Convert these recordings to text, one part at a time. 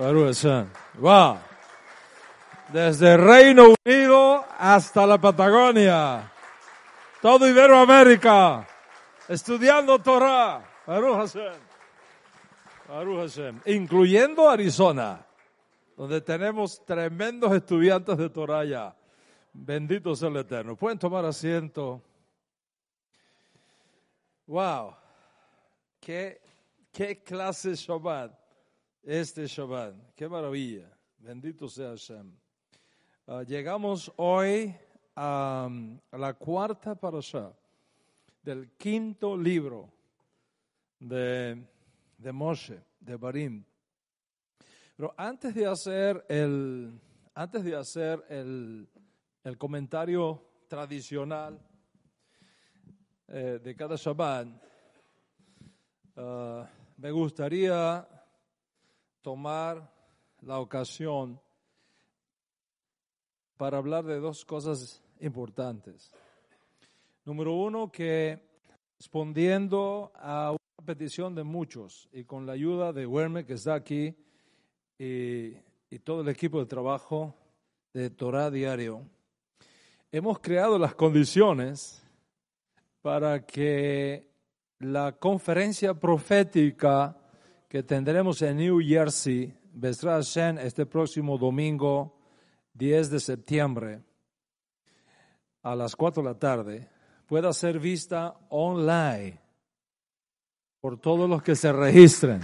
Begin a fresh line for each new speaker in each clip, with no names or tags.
Wow. Desde Reino Unido hasta la Patagonia. Todo Iberoamérica. Estudiando Torah. Baruch Hashem. Incluyendo Arizona. Donde tenemos tremendos estudiantes de Torah ya. Bendito sea el Eterno. Pueden tomar asiento. Wow. Qué, qué clase Shabbat este Shabbat. Qué maravilla. Bendito sea Hashem. Ah, llegamos hoy a, la cuarta parasha del quinto libro de, de Moshe, de Barim. Pero antes de hacer el, antes de hacer el, el comentario tradicional eh, de cada Shabbat, ah, me gustaría tomar la ocasión para hablar de dos cosas importantes. Número uno, que respondiendo a una petición de muchos y con la ayuda de Werme que está aquí y, y todo el equipo de trabajo de Torah Diario, hemos creado las condiciones para que la conferencia profética que tendremos en New Jersey, Besra Hashem, este próximo domingo 10 de septiembre a las 4 de la tarde, pueda ser vista online por todos los que se registren.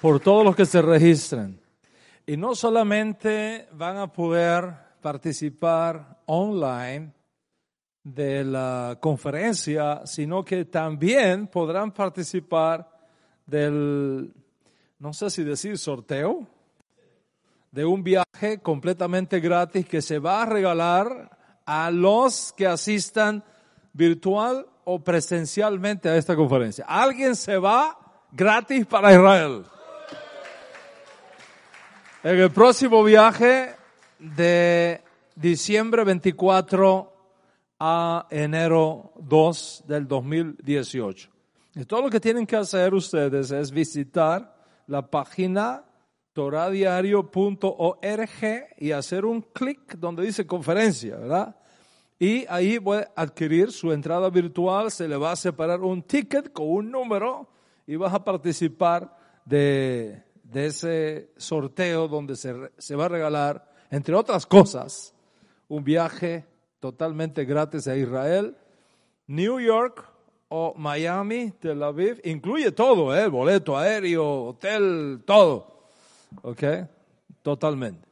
Por todos los que se registren. Y no solamente van a poder participar online, de la conferencia, sino que también podrán participar del, no sé si decir sorteo, de un viaje completamente gratis que se va a regalar a los que asistan virtual o presencialmente a esta conferencia. Alguien se va gratis para Israel. En el próximo viaje de diciembre 24 a enero 2 del 2018. Y todo lo que tienen que hacer ustedes es visitar la página toradiario.org y hacer un clic donde dice conferencia, ¿verdad? Y ahí puede adquirir su entrada virtual, se le va a separar un ticket con un número y vas a participar de, de ese sorteo donde se, se va a regalar, entre otras cosas, un viaje totalmente gratis a Israel. New York o Miami, Tel Aviv, incluye todo, ¿eh? boleto aéreo, hotel, todo. ¿Ok? Totalmente.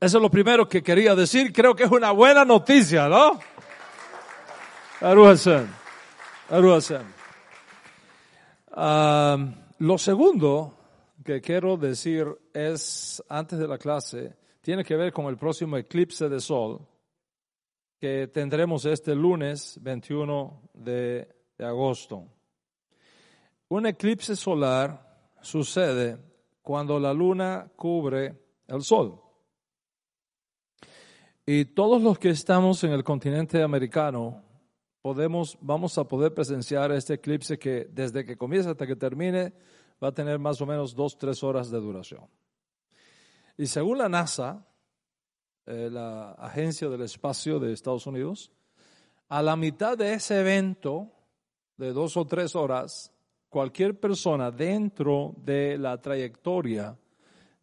Eso es lo primero que quería decir. Creo que es una buena noticia, ¿no? Um, lo segundo que quiero decir es, antes de la clase, tiene que ver con el próximo eclipse de sol que tendremos este lunes 21 de, agosto. Un eclipse solar sucede cuando la luna cubre el sol. Y todos los que estamos en el continente americano podemos, vamos a poder presenciar este eclipse que desde que comienza hasta que termine va a tener más o menos dos, tres horas de duración. Y según la NASA, eh, la Agencia del Espacio de Estados Unidos, a la mitad de ese evento de dos o tres horas, cualquier persona dentro de la trayectoria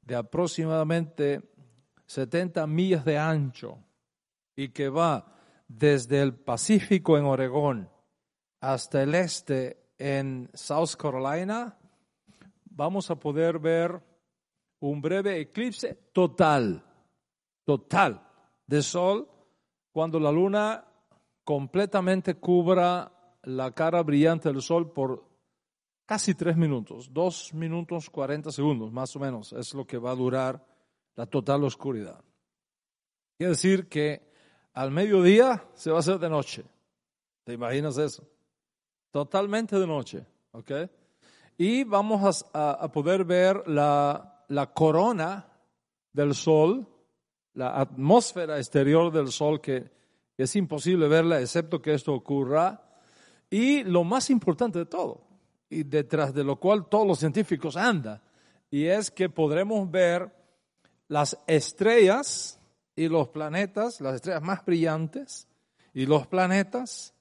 de aproximadamente 70 millas de ancho y que va desde el Pacífico en Oregón hasta el este en South Carolina, vamos a poder ver un breve eclipse total total de sol cuando la luna completamente cubra la cara brillante del sol por casi tres minutos, dos minutos cuarenta segundos, más o menos, es lo que va a durar la total oscuridad. Quiere decir que al mediodía se va a hacer de noche. ¿Te imaginas eso? Totalmente de noche, ¿ok? Y vamos a, poder ver la, la corona del sol, la atmósfera exterior del sol que es imposible verla excepto que esto ocurra. Y lo más importante de todo, y detrás de lo cual todos los científicos andan, y es que podremos ver las estrellas y los planetas, las estrellas más brillantes y los planetas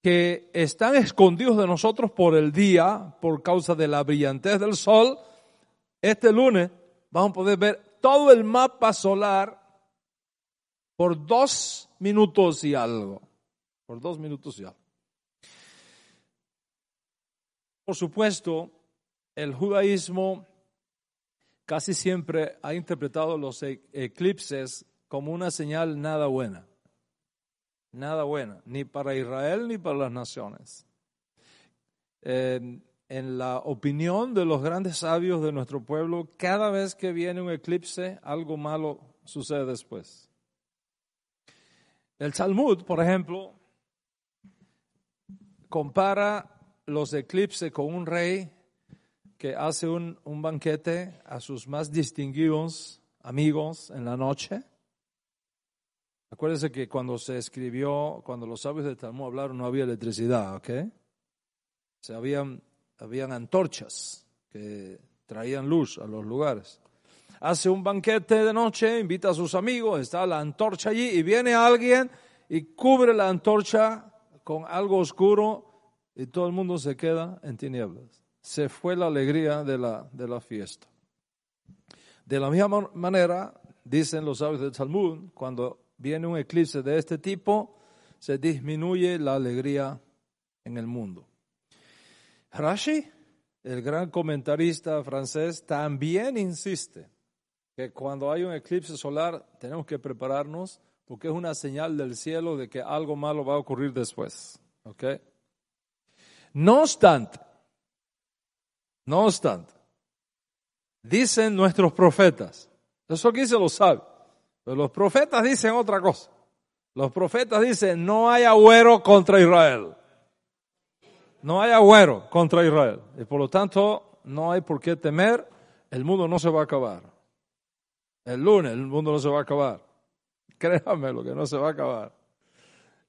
que están escondidos de nosotros por el día, por causa de la brillantez del sol, este lunes vamos a poder ver todo el mapa solar por dos minutos y algo. Por dos minutos y algo. Por supuesto, el judaísmo casi siempre ha interpretado los e-, eclipses como una señal nada buena. Nada buena, ni para Israel ni para las naciones. En la opinión de los grandes sabios de nuestro pueblo, cada vez que viene un eclipse, algo malo sucede después. El Talmud, por ejemplo, compara los eclipses con un rey que hace un, banquete a sus más distinguidos amigos en la noche. Acuérdense que cuando se escribió, cuando los sabios de Talmud hablaron, no había electricidad, ¿ok? Se habían, habían antorchas que traían luz a los lugares. Hace un banquete de noche, invita a sus amigos, está la antorcha allí y viene alguien y cubre la antorcha con algo oscuro y todo el mundo se queda en tinieblas se fue la alegría de la, de la fiesta. De la misma manera, dicen los sabios del Talmud, cuando viene un eclipse de este tipo, se disminuye la alegría en el mundo. Rashi, el gran comentarista francés, también insiste que cuando hay un eclipse solar tenemos que prepararnos porque es una señal del cielo de que algo malo va a ocurrir después. No obstante, no obstante, dicen nuestros profetas, eso aquí se lo sabe, pero los profetas dicen otra cosa. Los profetas dicen, no hay agüero contra Israel. No hay agüero contra Israel. Y por lo tanto, no hay por qué temer, el mundo no se va a acabar. El lunes el mundo no se va a acabar. Créanme lo que no se va a acabar.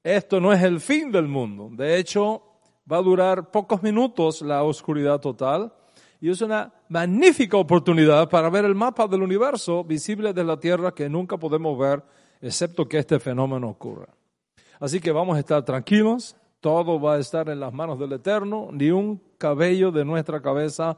Esto no es el fin del mundo. De hecho, va a durar pocos minutos la oscuridad total y es una magnífica oportunidad para ver el mapa del universo visible de la Tierra que nunca podemos ver excepto que este fenómeno ocurra. Así que vamos a estar tranquilos, todo va a estar en las manos del Eterno, ni un cabello de nuestra cabeza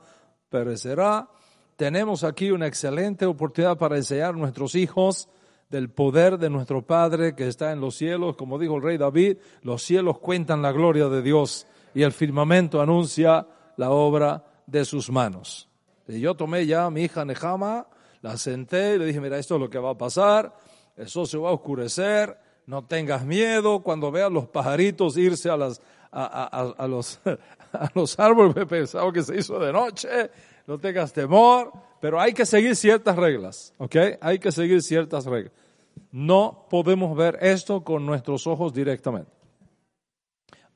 perecerá. Tenemos aquí una excelente oportunidad para enseñar a nuestros hijos del poder de nuestro Padre que está en los cielos. Como dijo el rey David, los cielos cuentan la gloria de Dios y el firmamento anuncia la obra de sus manos. Y yo tomé ya a mi hija Nehama, la senté y le dije, mira, esto es lo que va a pasar, eso se va a oscurecer, no tengas miedo, cuando veas los pajaritos irse a, los, a los árboles, he pensado que se hizo de noche, no tengas temor, pero hay que seguir ciertas reglas, ¿ok? Hay que seguir ciertas reglas. No podemos ver esto con nuestros ojos directamente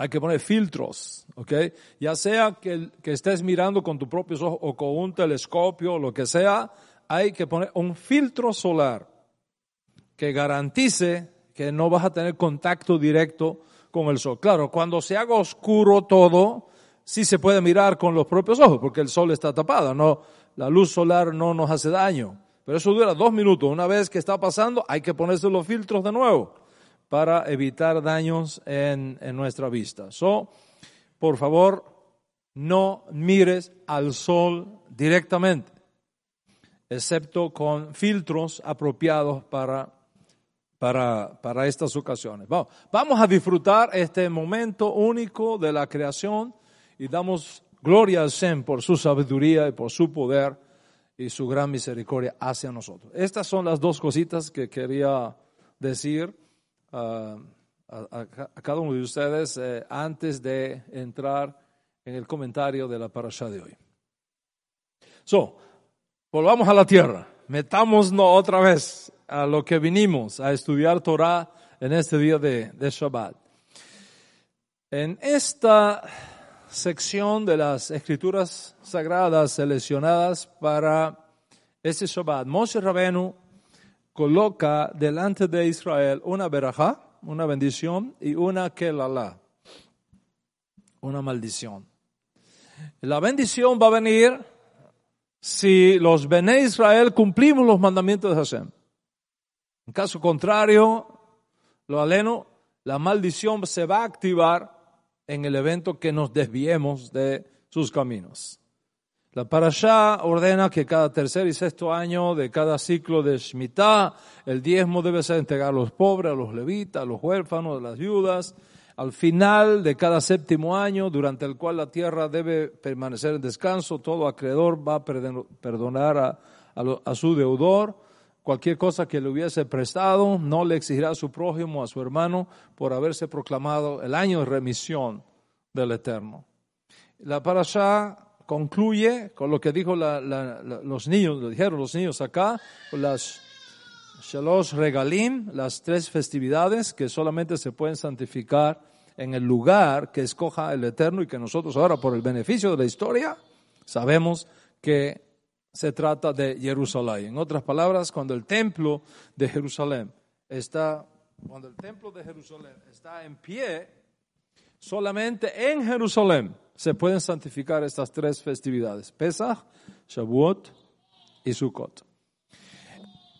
hay que poner filtros, ¿ok? Ya sea que, que, estés mirando con tus propios ojos o con un telescopio o lo que sea, hay que poner un filtro solar que garantice que no vas a tener contacto directo con el sol. Claro, cuando se haga oscuro todo, sí se puede mirar con los propios ojos, porque el sol está tapado, no, la luz solar no nos hace daño. Pero eso dura dos minutos. Una vez que está pasando, hay que ponerse los filtros de nuevo para evitar daños en, nuestra vista. So, por favor, no mires al sol directamente, excepto con filtros apropiados para, para, para estas ocasiones. Vamos, vamos a disfrutar este momento único de la creación y damos gloria al Sen por su sabiduría y por su poder y su gran misericordia hacia nosotros. Estas son las dos cositas que quería decir. Ah, a, cada uno de ustedes eh, antes de entrar en el comentario de la parasha de hoy. So, volvamos a la tierra, metámonos otra vez a lo que vinimos a estudiar Torah en este día de, Shabbat. En esta sección de las escrituras sagradas seleccionadas para este Shabbat, Moshe Rabenu coloca delante de Israel una verajá, una bendición y una kelala, una maldición. La bendición va a venir si los Bene Israel cumplimos los mandamientos de Hashem. En caso contrario, lo aleno, la maldición se va a activar en el evento que nos desviemos de sus caminos. La parashá ordena que cada tercer y sexto año de cada ciclo de Shemitah, el diezmo debe ser entregado a los pobres, a los levitas, a los huérfanos, a las viudas. Al final de cada séptimo año, durante el cual la tierra debe permanecer en descanso, todo acreedor va a perdonar a, a su deudor. Cualquier cosa que le hubiese prestado, no le exigirá a su prójimo, a su hermano, por haberse proclamado el año de remisión del Eterno. La parashá concluye con lo que dijo los niños, lo dijeron los niños acá, las Shalosh Regalim, las tres festividades que solamente se pueden santificar en el lugar que escoja el Eterno y que nosotros ahora por el beneficio de la historia sabemos que se trata de Jerusalén. En otras palabras, cuando el templo de Jerusalén está, cuando el templo de Jerusalén está en pie, solamente en Jerusalén se pueden santificar estas tres festividades, Pesach, Shavuot y Sukkot.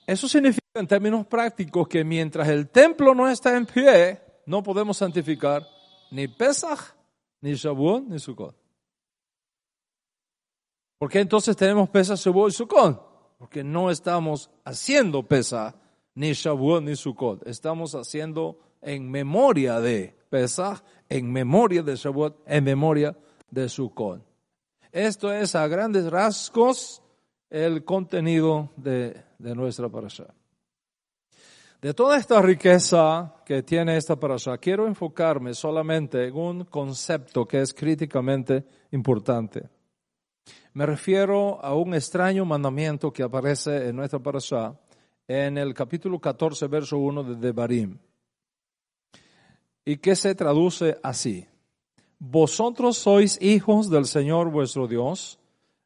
Eso significa en términos prácticos que mientras el templo no está en pie, no podemos santificar ni Pesach, ni Shavuot, ni Sukkot. ¿Por qué entonces tenemos Pesach, Shavuot y Sukkot? Porque no estamos haciendo Pesach, ni Shavuot, ni Sukkot. Estamos haciendo en memoria de Pesach, en memoria de Shavuot, en memoria de Sukkot. Esto es a grandes rasgos el contenido de, nuestra parasha. De toda esta riqueza que tiene esta parasha, quiero enfocarme solamente en un concepto que es críticamente importante. Me refiero a un extraño mandamiento que aparece en nuestra parasha en el capítulo 14, verso 1 de Devarim, y que se traduce así. Vosotros sois hijos del Señor vuestro Dios,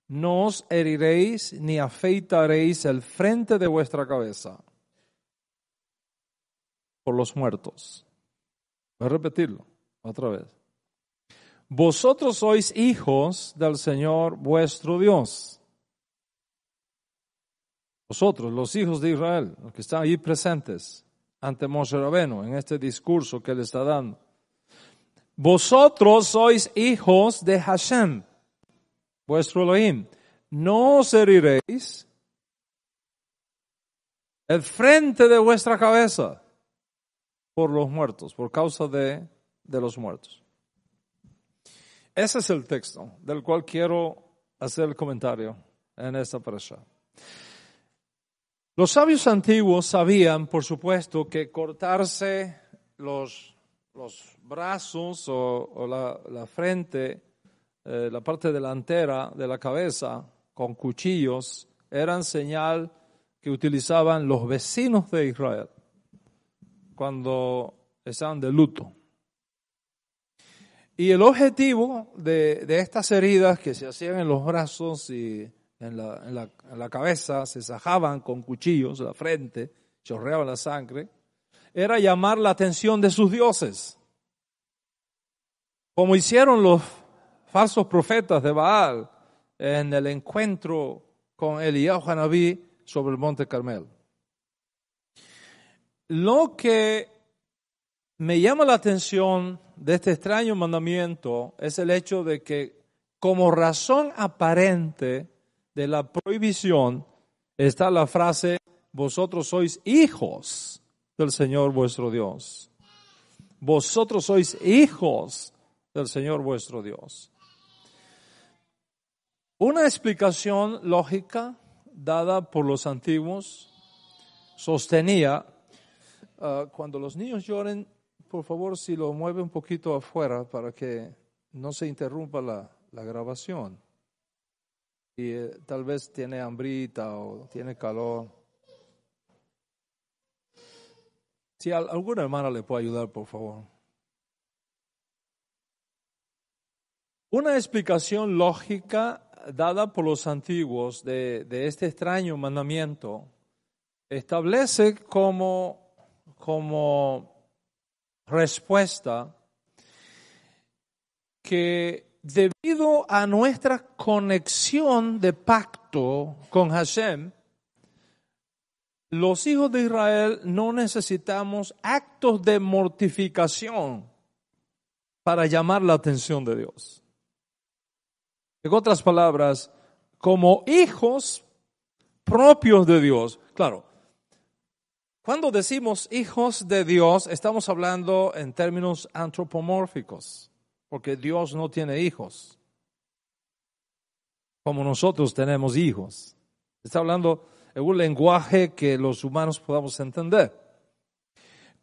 no os heriréis ni afeitaréis el frente de vuestra cabeza por los muertos. Voy a repetirlo otra vez. Vosotros sois hijos del Señor vuestro Dios. Vosotros, los hijos de Israel, los que están ahí presentes ante Moshe Rabeno en este discurso que él está dando. Vosotros sois hijos de Hashem, vuestro Elohim. No os heriréis el frente de vuestra cabeza por los muertos, por causa de, de los muertos. Ese es el texto del cual quiero hacer el comentario en esta parasha. Los sabios antiguos sabían, por supuesto, que cortarse los, los brazos o, la, frente, eh, la parte delantera de la cabeza con cuchillos eran señal que utilizaban los vecinos de Israel cuando estaban de luto. Y el objetivo de, estas heridas que se hacían en los brazos y en la, cabeza, se sajaban con cuchillos la frente, chorreaban la sangre, era llamar la atención de sus dioses como hicieron los falsos profetas de Baal en el encuentro con Eliyahu Hanabí sobre el monte Carmel. Lo que me llama la atención de este extraño mandamiento es el hecho de que como razón aparente de la prohibición está la frase, vosotros sois hijos del Señor vuestro Dios. Vosotros sois hijos del Señor vuestro Dios. Una explicación lógica dada por los antiguos sostenía, uh, cuando los niños lloren, por favor, si lo mueve un poquito afuera para que no se interrumpa la, la grabación. Y eh, tal vez tiene hambrita o tiene calor. Si alguna hermana le puede ayudar, por favor. Una explicación lógica dada por los antiguos de, de este extraño mandamiento establece como, como respuesta que debido a nuestra conexión de pacto con Hashem, los hijos de Israel no necesitamos actos de mortificación para llamar la atención de Dios. En otras palabras, como hijos propios de Dios, claro, cuando decimos hijos de Dios, estamos hablando en términos antropomórficos, porque Dios no tiene hijos, como nosotros tenemos hijos. Está hablando en un lenguaje que los humanos podamos entender.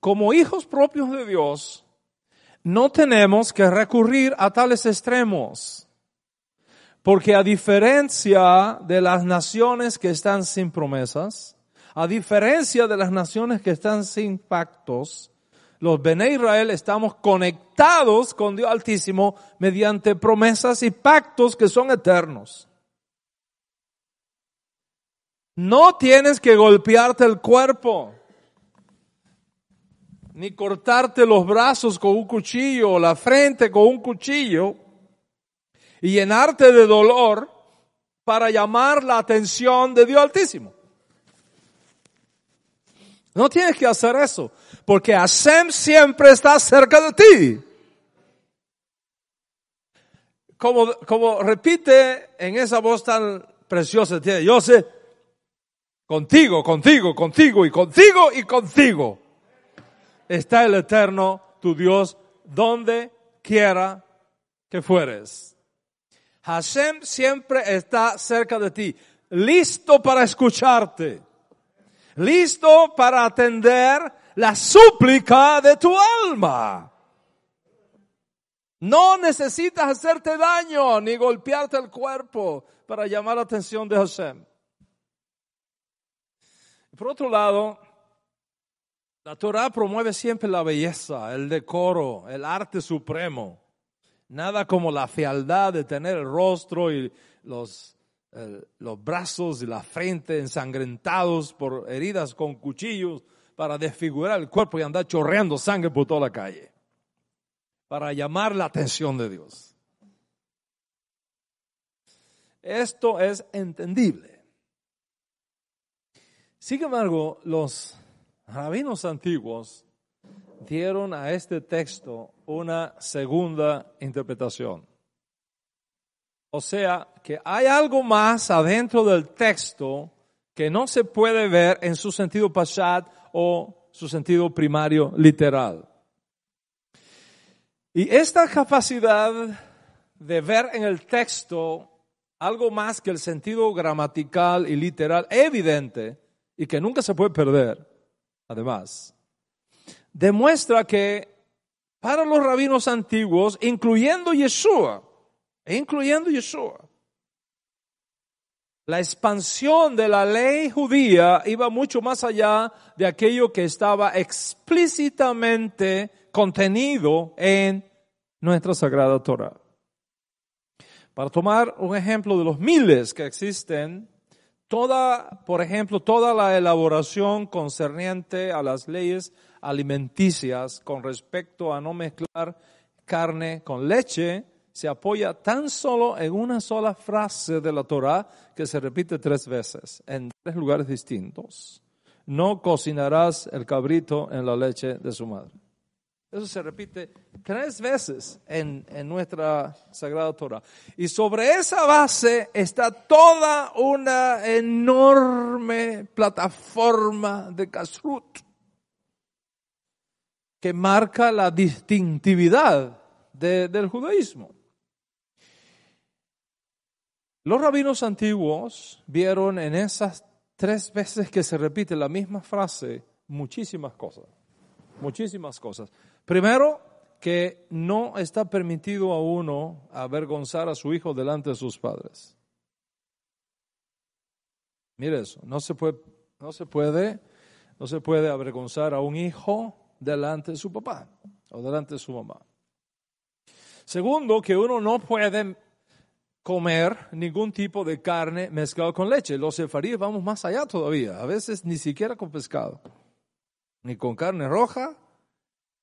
Como hijos propios de Dios, no tenemos que recurrir a tales extremos, porque a diferencia de las naciones que están sin promesas, a diferencia de las naciones que están sin pactos, los Bene Israel estamos conectados con Dios Altísimo mediante promesas y pactos que son eternos. No tienes que golpearte el cuerpo, ni cortarte los brazos con un cuchillo o la frente con un cuchillo y llenarte de dolor para llamar la atención de Dios Altísimo. No tienes que hacer eso, porque Hashem siempre está cerca de ti. Como, como repite en esa voz tan preciosa, tiene, yo sé, contigo, contigo, contigo y contigo y contigo está el eterno, tu Dios, donde quiera que fueres. Hashem siempre está cerca de ti, listo para escucharte listo para atender la súplica de tu alma. No necesitas hacerte daño ni golpearte el cuerpo para llamar la atención de Hashem. Por otro lado, la Torah promueve siempre la belleza, el decoro, el arte supremo. Nada como la fealdad de tener el rostro y los los brazos y la frente ensangrentados por heridas con cuchillos para desfigurar el cuerpo y andar chorreando sangre por toda la calle, para llamar la atención de Dios. Esto es entendible. Sin embargo, los rabinos antiguos dieron a este texto una segunda interpretación. O sea, que hay algo más adentro del texto que no se puede ver en su sentido pashat o su sentido primario literal. Y esta capacidad de ver en el texto algo más que el sentido gramatical y literal evidente y que nunca se puede perder, además, demuestra que para los rabinos antiguos, incluyendo Yeshua, incluyendo Yeshua. La expansión de la ley judía iba mucho más allá de aquello que estaba explícitamente contenido en nuestra Sagrada Torah. Para tomar un ejemplo de los miles que existen, toda, por ejemplo, toda la elaboración concerniente a las leyes alimenticias con respecto a no mezclar carne con leche, se apoya tan solo en una sola frase de la Torah que se repite tres veces en tres lugares distintos. No cocinarás el cabrito en la leche de su madre. Eso se repite tres veces en, en, nuestra Sagrada Torah. Y sobre esa base está toda una enorme plataforma de kashrut que marca la distintividad del judaísmo. Los rabinos antiguos vieron en esas tres veces que se repite la misma frase muchísimas cosas, muchísimas cosas. Primero, que no está permitido a uno avergonzar a su hijo delante de sus padres. Mire eso, no se puede, no se puede, no se puede avergonzar a un hijo delante de su papá o delante de su mamá. Segundo, que uno no puede comer ningún tipo de carne mezclado con leche. Los sefaríes vamos más allá todavía, a veces ni siquiera con pescado, ni con carne roja,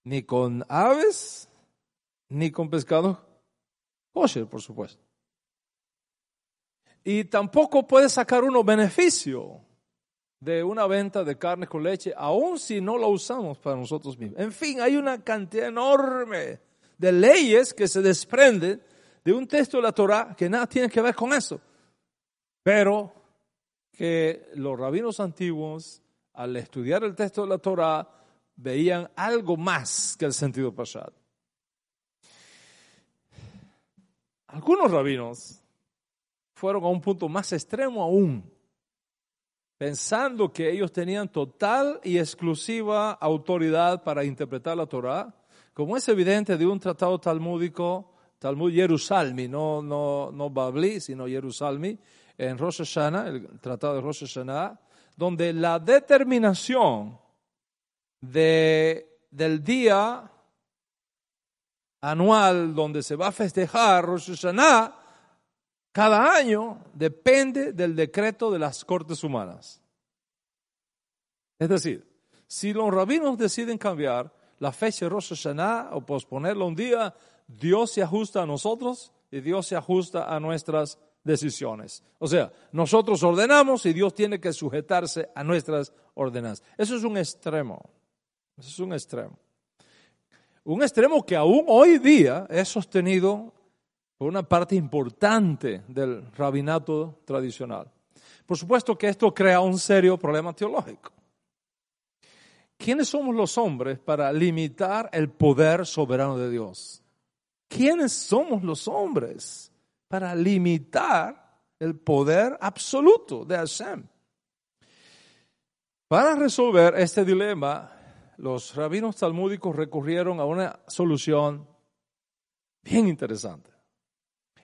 ni con aves, ni con pescado kosher, por supuesto. Y tampoco puede sacar uno beneficio de una venta de carne con leche, aun si no lo usamos para nosotros mismos. En fin, hay una cantidad enorme de leyes que se desprenden de un texto de la Torah que nada tiene que ver con eso. Pero que los rabinos antiguos, al estudiar el texto de la Torah, veían algo más que el sentido pasado. Algunos rabinos fueron a un punto más extremo aún, pensando que ellos tenían total y exclusiva autoridad para interpretar la Torah, como es evidente de un tratado talmúdico, Talmud Jerusalmi, no, no, no Babli, sino Jerusalmi, en Rosh Hashanah, el tratado de Rosh Hashanah, donde la determinación de, del día anual donde se va a festejar Rosh Hashanah, cada año depende del decreto de las cortes humanas. Es decir, si los rabinos deciden cambiar la fecha de Rosh Hashanah o posponerlo un día, Dios se ajusta a nosotros y Dios se ajusta a nuestras decisiones. O sea, nosotros ordenamos y Dios tiene que sujetarse a nuestras ordenanzas. Eso es un extremo. Eso es un extremo. Un extremo que aún hoy día es sostenido por una parte importante del rabinato tradicional. Por supuesto que esto crea un serio problema teológico. ¿Quiénes somos los hombres para limitar el poder soberano de Dios? ¿Quiénes somos los hombres para limitar el poder absoluto de Hashem? Para resolver este dilema, los rabinos talmúdicos recurrieron a una solución bien interesante.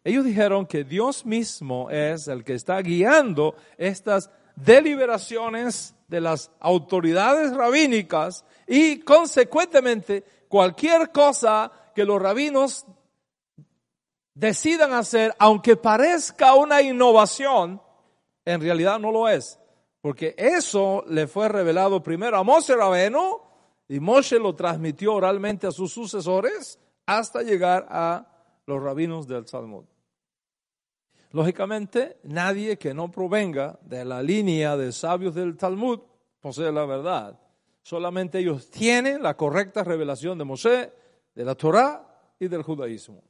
Ellos dijeron que Dios mismo es el que está guiando estas deliberaciones de las autoridades rabínicas y consecuentemente cualquier cosa que los rabinos decidan hacer, aunque parezca una innovación, en realidad no lo es. Porque eso le fue revelado primero a Moshe Rabeno y Moshe lo transmitió oralmente a sus sucesores hasta llegar a los rabinos del Talmud. Lógicamente, nadie que no provenga de la línea de sabios del Talmud posee la verdad. Solamente ellos tienen la correcta revelación de Moshe, de la Torah y del judaísmo.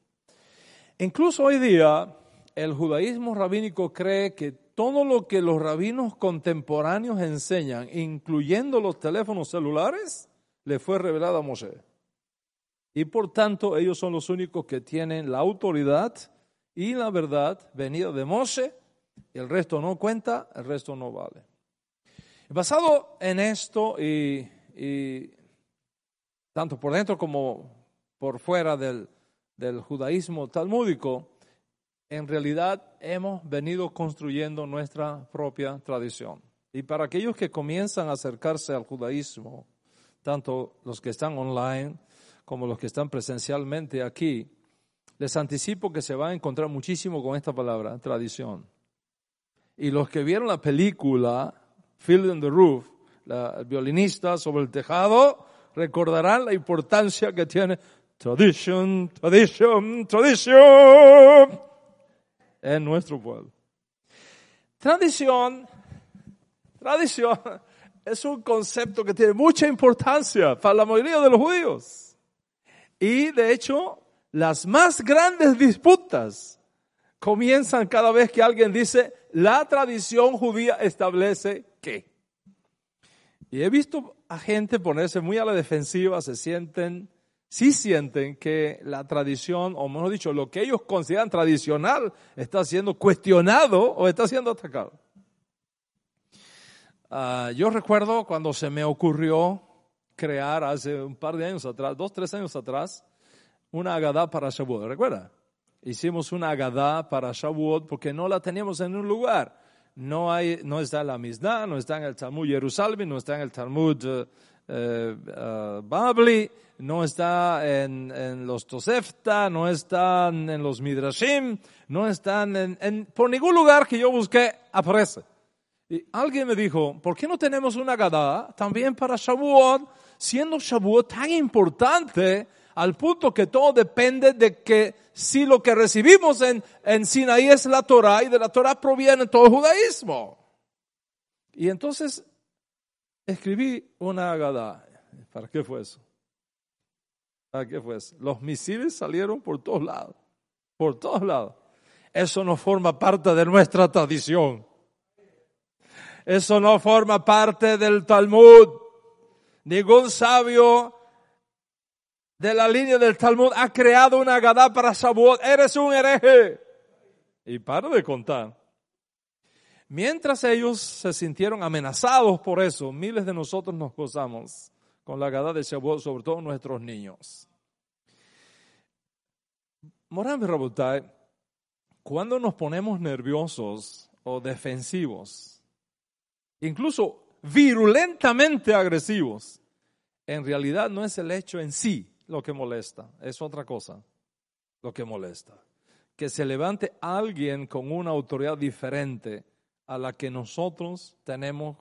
Incluso hoy día, el judaísmo rabínico cree que todo lo que los rabinos contemporáneos enseñan, incluyendo los teléfonos celulares, le fue revelado a Moshe. Y por tanto ellos son los únicos que tienen la autoridad y la verdad venida de Moshe. El resto no cuenta, el resto no vale. Basado en esto y, tanto por dentro como por fuera del, del judaísmo talmúdico, en realidad hemos venido construyendo nuestra propia tradición. Y para aquellos que comienzan a acercarse al judaísmo, tanto los que están online como los que están presencialmente aquí, les anticipo que se va a encontrar muchísimo con esta palabra, tradición. Y los que vieron la película Field in the Roof, la, el violinista sobre el tejado, recordarán la importancia que tiene tradition, tradition, tradition en nuestro pueblo. Tradición, tradición es un concepto que tiene mucha importancia para la mayoría de los judíos. Y de hecho, las más grandes disputas comienzan cada vez que alguien dice, la tradición judía establece que. Y he visto a gente ponerse muy a la defensiva, se sienten, sí sienten que la tradición, o mejor dicho, lo que ellos consideran tradicional, está siendo cuestionado o está siendo atacado. Ah, yo recuerdo cuando se me ocurrió crear hace un par de años atrás, dos, tres años atrás, una Agadá para Shavuot, ¿recuerda? Hicimos una Agadá para Shavuot porque no la teníamos en un lugar. No, hay, no está en la Mishnah, no está en el Talmud Jerusalén, no está en el Talmud eh, eh, Babli, no está en, en, los Tosefta, no están en los Midrashim, no están en, en, por ningún lugar que yo busqué aparece. Y alguien me dijo, ¿por qué no tenemos una Gadá también para Shavuot, siendo Shavuot tan importante al punto que todo depende de que si lo que recibimos en, en Sinaí es la Torah y de la Torah proviene todo el judaísmo? Y entonces escribí una Agadá. ¿Para qué fue eso? ¿Para qué fue eso? Los misiles salieron por todos lados, por todos lados. Eso no forma parte de nuestra tradición. Eso no forma parte del Talmud. Ningún sabio de la línea del Talmud ha creado una Agadá para Shavuot. Eres un hereje. Y para de contar. Mientras ellos se sintieron amenazados por eso, miles de nosotros nos gozamos con la Gadá de Shavuot, sobre todo nuestros niños. Moram Rabotai, cuando nos ponemos nerviosos o defensivos, incluso virulentamente agresivos, en realidad no es el hecho en sí lo que molesta, es otra cosa lo que molesta. Que se levante alguien con una autoridad diferente a la que nosotros tenemos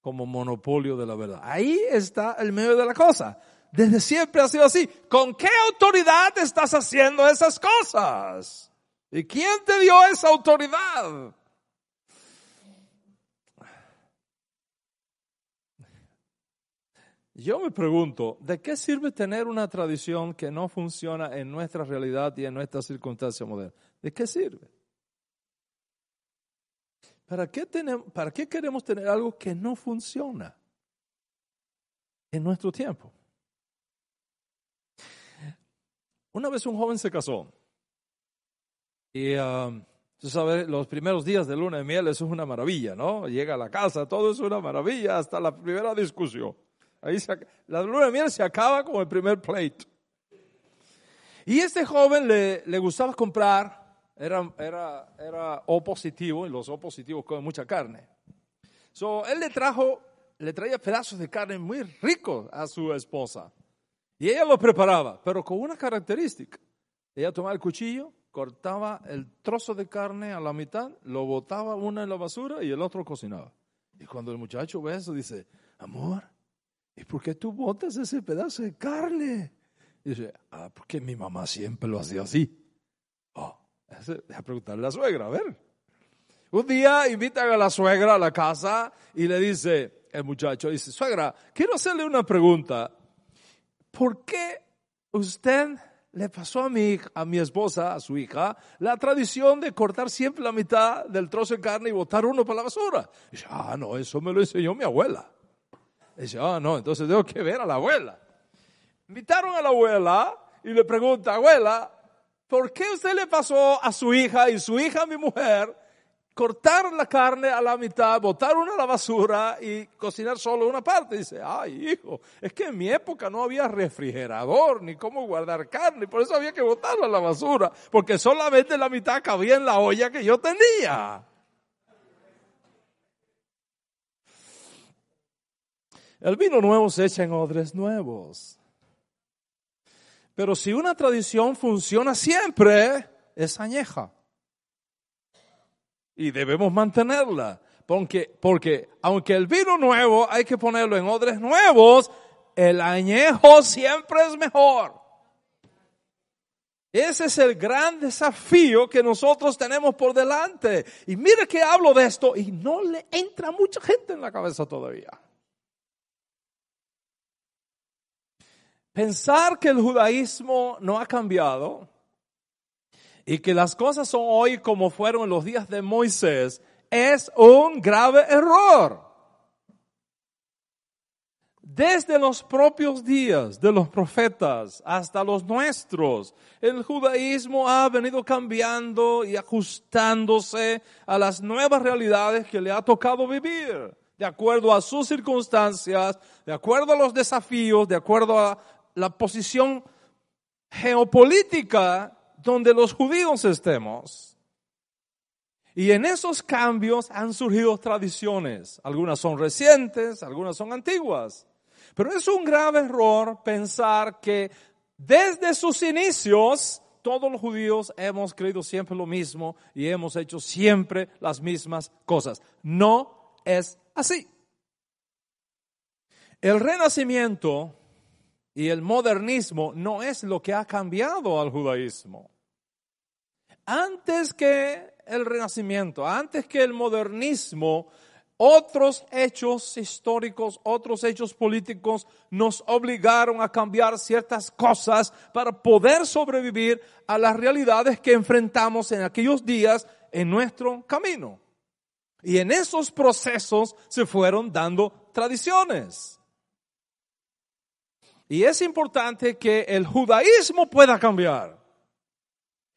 como monopolio de la verdad. Ahí está el medio de la cosa. Desde siempre ha sido así. ¿Con qué autoridad estás haciendo esas cosas? ¿Y quién te dio esa autoridad? Yo me pregunto, ¿de qué sirve tener una tradición que no funciona en nuestra realidad y en nuestra circunstancia moderna? ¿De qué sirve? ¿Para qué, tenemos, ¿Para qué queremos tener algo que no funciona en nuestro tiempo? Una vez un joven se casó y sabes, los primeros días de luna de miel eso es una maravilla, ¿no? Llega a la casa, todo es una maravilla hasta la primera discusión. Ahí la luna de miel se acaba con el primer plate. Y este joven le, le gustaba comprar era, era, era O positivo y los O positivos comen mucha carne. So, él le trajo, le traía pedazos de carne muy ricos a su esposa. Y ella lo preparaba, pero con una característica. Ella tomaba el cuchillo, cortaba el trozo de carne a la mitad, lo botaba una en la basura y el otro cocinaba. Y cuando el muchacho ve eso, dice, amor, ¿y por qué tú botas ese pedazo de carne? Y dice, ah, porque mi mamá siempre lo hacía así. Deja preguntarle a la suegra, a ver. Un día invitan a la suegra a la casa y le dice, el muchacho dice, suegra, quiero hacerle una pregunta. ¿Por qué usted le pasó a mi, a mi esposa, a su hija, la tradición de cortar siempre la mitad del trozo de carne y botar uno para la basura? Dice, ah, no, eso me lo enseñó mi abuela. Dice, ah, no, entonces tengo que ver a la abuela. Invitaron a la abuela y le pregunta, abuela, ¿por qué usted le pasó a su hija y su hija a mi mujer cortar la carne a la mitad, botar una a la basura y cocinar solo una parte? Dice, ay hijo, es que en mi época no había refrigerador ni cómo guardar carne, por eso había que botarla a la basura, porque solamente la mitad cabía en la olla que yo tenía. El vino nuevo se echa en odres nuevos. Pero si una tradición funciona siempre, es añeja. Y debemos mantenerla. Porque, porque aunque el vino nuevo hay que ponerlo en odres nuevos, el añejo siempre es mejor. Ese es el gran desafío que nosotros tenemos por delante. Y mire que hablo de esto y no le entra mucha gente en la cabeza todavía. Pensar que el judaísmo no ha cambiado y que las cosas son hoy como fueron en los días de Moisés es un grave error. Desde los propios días de los profetas hasta los nuestros, el judaísmo ha venido cambiando y ajustándose a las nuevas realidades que le ha tocado vivir. de acuerdo a sus circunstancias, de acuerdo a los desafíos, de acuerdo a la posición geopolítica donde los judíos estemos. Y en esos cambios han surgido tradiciones. Algunas son recientes, algunas son antiguas. Pero es un grave error pensar que desde sus inicios todos los judíos hemos creído siempre lo mismo y hemos hecho siempre las mismas cosas. No es así. El renacimiento y el modernismo no es lo que ha cambiado al judaísmo. Antes que el renacimiento, antes que el modernismo, otros hechos históricos, otros hechos políticos nos obligaron a cambiar ciertas cosas para poder sobrevivir a las realidades que enfrentamos en aquellos días en nuestro camino. Y en esos procesos se fueron dando tradiciones. Y es importante que el judaísmo pueda cambiar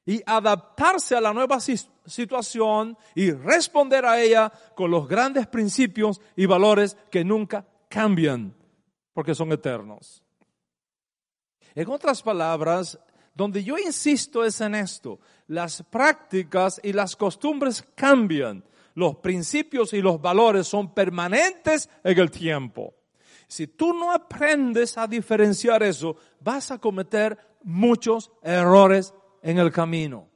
y adaptarse a la nueva situación y responder a ella con los grandes principios y valores que nunca cambian porque son eternos. En otras palabras, donde yo insisto es en esto, las prácticas y las costumbres cambian, los principios y los valores son permanentes en el tiempo. Si tú no aprendes a diferenciar eso, vas a cometer muchos errores en el camino.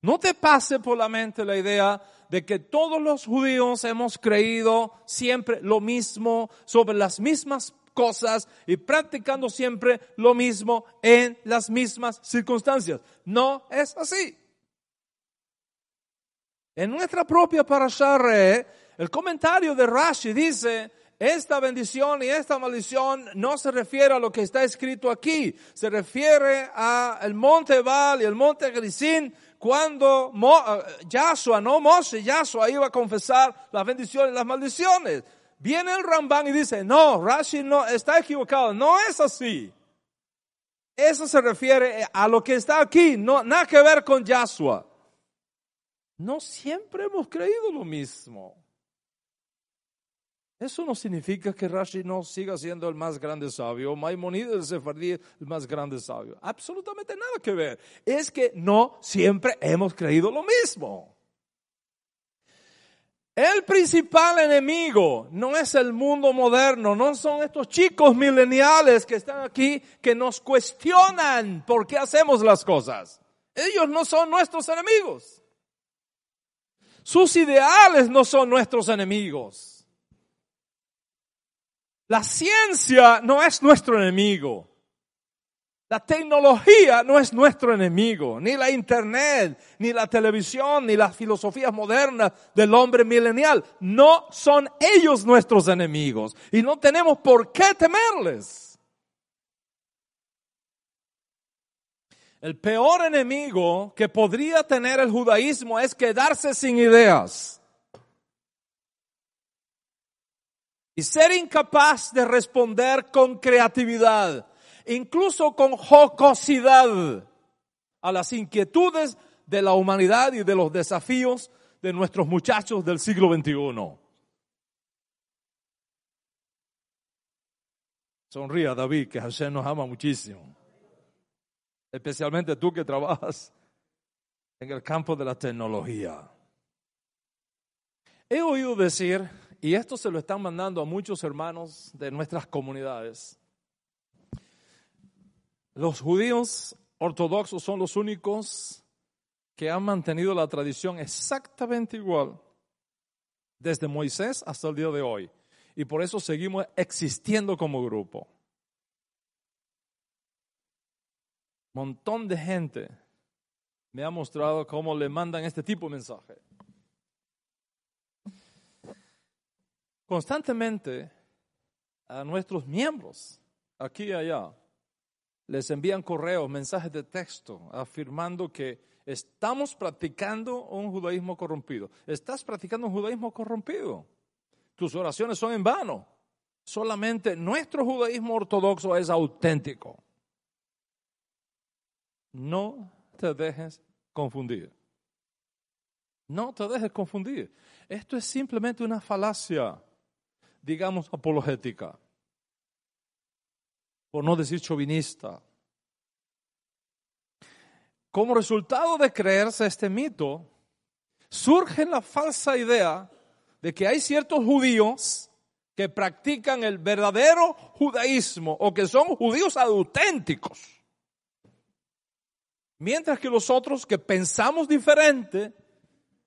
No te pase por la mente la idea de que todos los judíos hemos creído siempre lo mismo sobre las mismas cosas y practicando siempre lo mismo en las mismas circunstancias. No es así. En nuestra propia parasha el comentario de Rashi dice, esta bendición y esta maldición no se refiere a lo que está escrito aquí, se refiere a el monte Baal y el monte Grisín cuando eh, Yahshua, no Moshe, Yahshua iba a confesar las bendiciones y las maldiciones. Viene el Ramban y dice, no, Rashi no está equivocado, no es así. Eso se refiere a lo que está aquí, no, nada que ver con Yahshua. No siempre hemos creído lo mismo. Eso no significa que Rashi no siga siendo el más grande sabio, Maimonides de Sefardí el más grande sabio. Absolutamente nada que ver. Es que no siempre hemos creído lo mismo. El principal enemigo no es el mundo moderno, no son estos chicos mileniales que están aquí que nos cuestionan por qué hacemos las cosas. Ellos no son nuestros enemigos. Sus ideales no son nuestros enemigos. La ciencia no es nuestro enemigo. La tecnología no es nuestro enemigo, ni la internet, ni la televisión, ni las filosofías modernas del hombre milenial. No son ellos nuestros enemigos y no tenemos por qué temerles. El peor enemigo que podría tener el judaísmo es quedarse sin ideas. Y ser incapaz de responder con creatividad, incluso con jocosidad a las inquietudes de la humanidad y de los desafíos de nuestros muchachos del siglo XXI. Sonría David, que Hashem nos ama muchísimo. Especialmente tú que trabajas en el campo de la tecnología. He oído decir y esto se lo están mandando a muchos hermanos de nuestras comunidades. Los judíos ortodoxos son los únicos que han mantenido la tradición exactamente igual desde Moisés hasta el día de hoy. Y por eso seguimos existiendo como grupo. Montón de gente me ha mostrado cómo le mandan este tipo de mensaje. Constantemente a nuestros miembros, aquí y allá, les envían correos, mensajes de texto, afirmando que estamos practicando un judaísmo corrompido. Estás practicando un judaísmo corrompido. Tus oraciones son en vano. Solamente nuestro judaísmo ortodoxo es auténtico. No te dejes confundir. No te dejes confundir. Esto es simplemente una falacia, digamos, apologética, por no decir chauvinista. Como resultado de creerse este mito, surge la falsa idea de que hay ciertos judíos que practican el verdadero judaísmo o que son judíos auténticos. Mientras que los otros que pensamos diferente,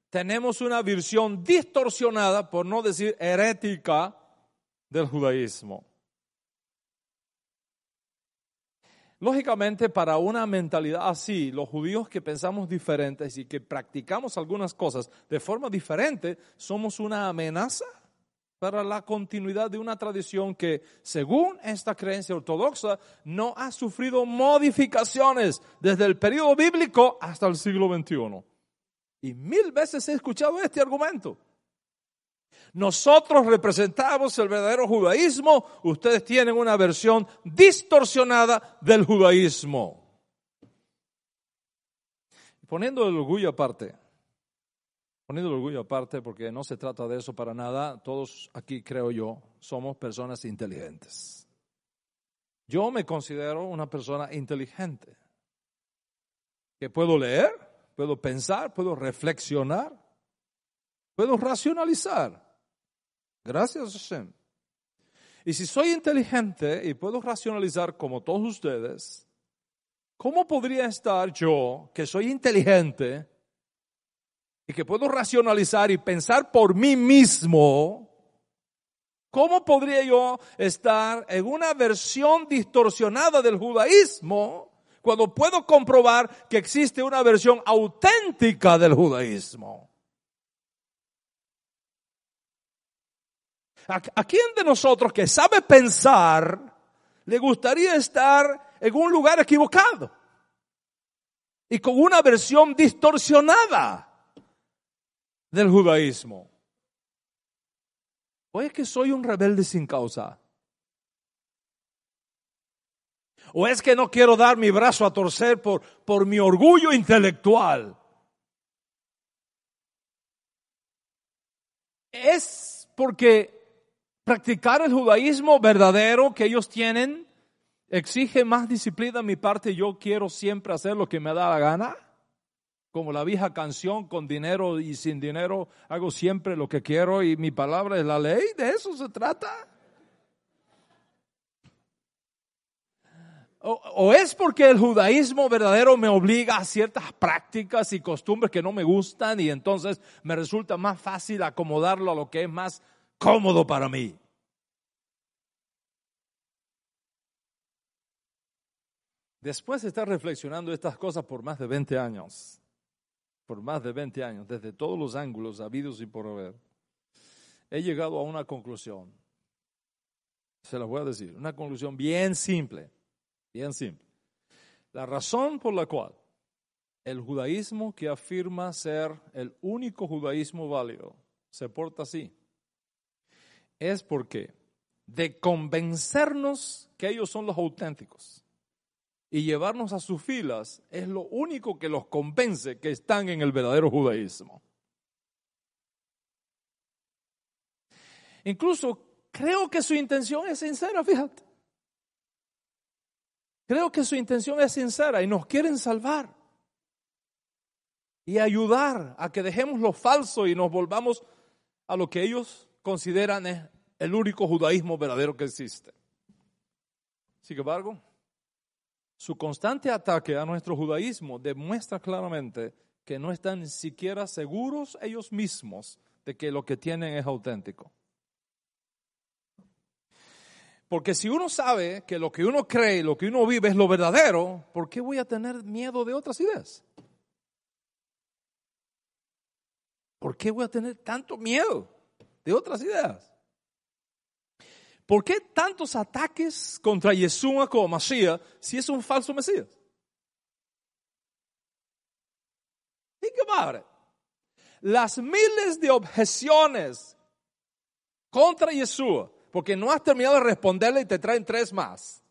tenemos una visión distorsionada, por no decir herética, del judaísmo. Lógicamente, para una mentalidad así, los judíos que pensamos diferentes y que practicamos algunas cosas de forma diferente, somos una amenaza para la continuidad de una tradición que, según esta creencia ortodoxa, no ha sufrido modificaciones desde el periodo bíblico hasta el siglo XXI. Y mil veces he escuchado este argumento. Nosotros representamos el verdadero judaísmo, ustedes tienen una versión distorsionada del judaísmo. Poniendo el orgullo aparte, poniendo el orgullo aparte porque no se trata de eso para nada, todos aquí creo yo somos personas inteligentes. Yo me considero una persona inteligente, que puedo leer, puedo pensar, puedo reflexionar, puedo racionalizar. Gracias Hashem. Y si soy inteligente y puedo racionalizar como todos ustedes, ¿cómo podría estar yo, que soy inteligente y que puedo racionalizar y pensar por mí mismo, cómo podría yo estar en una versión distorsionada del judaísmo cuando puedo comprobar que existe una versión auténtica del judaísmo? ¿A, quién de nosotros que sabe pensar le gustaría estar en un lugar equivocado? Y con una versión distorsionada del judaísmo. ¿O es que soy un rebelde sin causa? ¿O es que no quiero dar mi brazo a torcer por, por mi orgullo intelectual? Es porque practicar el judaísmo verdadero que ellos tienen exige más disciplina mi parte. Yo quiero siempre hacer lo que me da la gana. Como la vieja canción, con dinero y sin dinero, hago siempre lo que quiero y mi palabra es la ley. ¿De eso se trata? O, es porque el judaísmo verdadero me obliga a ciertas prácticas y costumbres que no me gustan y entonces me resulta más fácil acomodarlo a lo que es más cómodo para mí. Después de estar reflexionando estas cosas por más de 20 años, por más de 20 años, desde todos los ángulos habidos y por haber, he llegado a una conclusión. Se la voy a decir, una conclusión bien simple, bien simple. La razón por la cual el judaísmo que afirma ser el único judaísmo válido se porta así es porque de convencernos que ellos son los auténticos y llevarnos a sus filas es lo único que los convence que están en el verdadero judaísmo. Incluso creo que su intención es sincera, fíjate. Creo que su intención es sincera y nos quieren salvar y ayudar a que dejemos lo falso y nos volvamos a lo que ellos consideran es el único judaísmo verdadero que existe. Sin embargo, su constante ataque a nuestro judaísmo demuestra claramente que no están ni siquiera seguros ellos mismos de que lo que tienen es auténtico. Porque si uno sabe que lo que uno cree, lo que uno vive es lo verdadero, ¿por qué voy a tener miedo de otras ideas? ¿Por qué voy a tener tanto miedo? De otras ideas. ¿Por qué tantos ataques contra Yeshua como Mashiach si es un falso Mesías? ¿Y qué padre? Las miles de objeciones contra Yeshua, porque no has terminado de responderle y te traen tres más.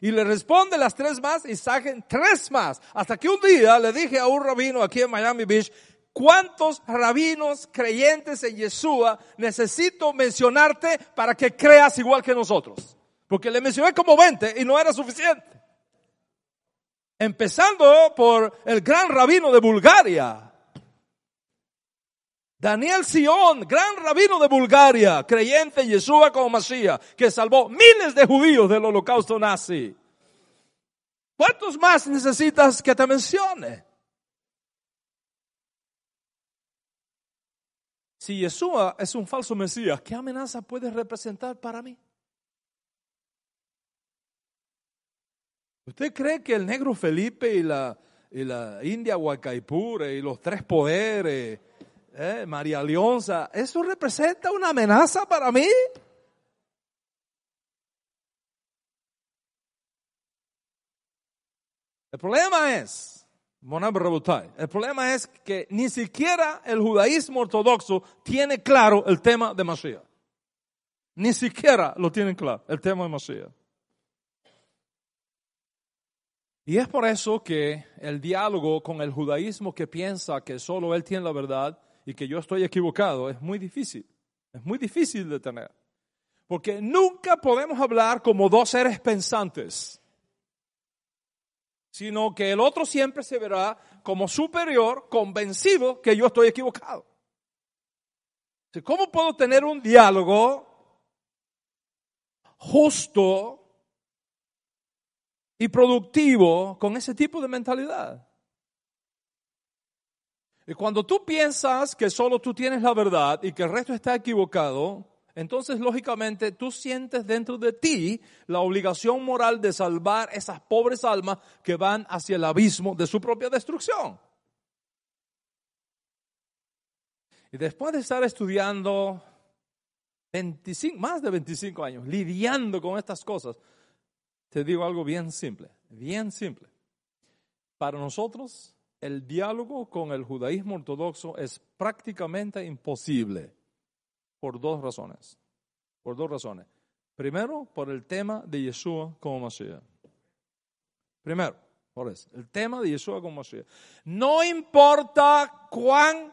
Y le responde las tres más y saquen tres más. Hasta que un día le dije a un rabino aquí en Miami Beach, ¿Cuántos rabinos creyentes en Yeshua necesito mencionarte para que creas igual que nosotros? Porque le mencioné como 20 y no era suficiente. Empezando por el gran rabino de Bulgaria, Daniel Sion, gran rabino de Bulgaria, creyente en Yeshua como Mashiach, que salvó miles de judíos del holocausto nazi. ¿Cuántos más necesitas que te mencione? Si Yeshua es un falso Mesías, ¿qué amenaza puede representar para mí? ¿Usted cree que el negro Felipe y la, y la India Huacaipure y los tres poderes eh, María Leonza, ¿eso representa una amenaza para mí? El problema es, el problema es que ni siquiera el judaísmo ortodoxo tiene claro el tema de Mashiach. Ni siquiera lo tienen claro, el tema de Mashiach. Y es por eso que el diálogo con el judaísmo que piensa que solo él tiene la verdad y que yo estoy equivocado es muy difícil. Es muy difícil de tener. Porque nunca podemos hablar como dos seres pensantes, sino que el otro siempre se verá como superior, convencido que yo estoy equivocado. ¿Cómo puedo tener un diálogo justo y productivo con ese tipo de mentalidad? Y cuando tú piensas que solo tú tienes la verdad y que el resto está equivocado, entonces lógicamente tú sientes dentro de ti la obligación moral de salvar esas pobres almas que van hacia el abismo de su propia destrucción. Y después de estar estudiando 25, más de 25 años, lidiando con estas cosas, te digo algo bien simple, bien simple. Para nosotros el diálogo con el judaísmo ortodoxo es prácticamente imposible por dos razones. Por dos razones. Primero, por el tema de Yeshua como Mashiach. Primero, por eso, el tema de Yeshua como Mashiach. No importa cuán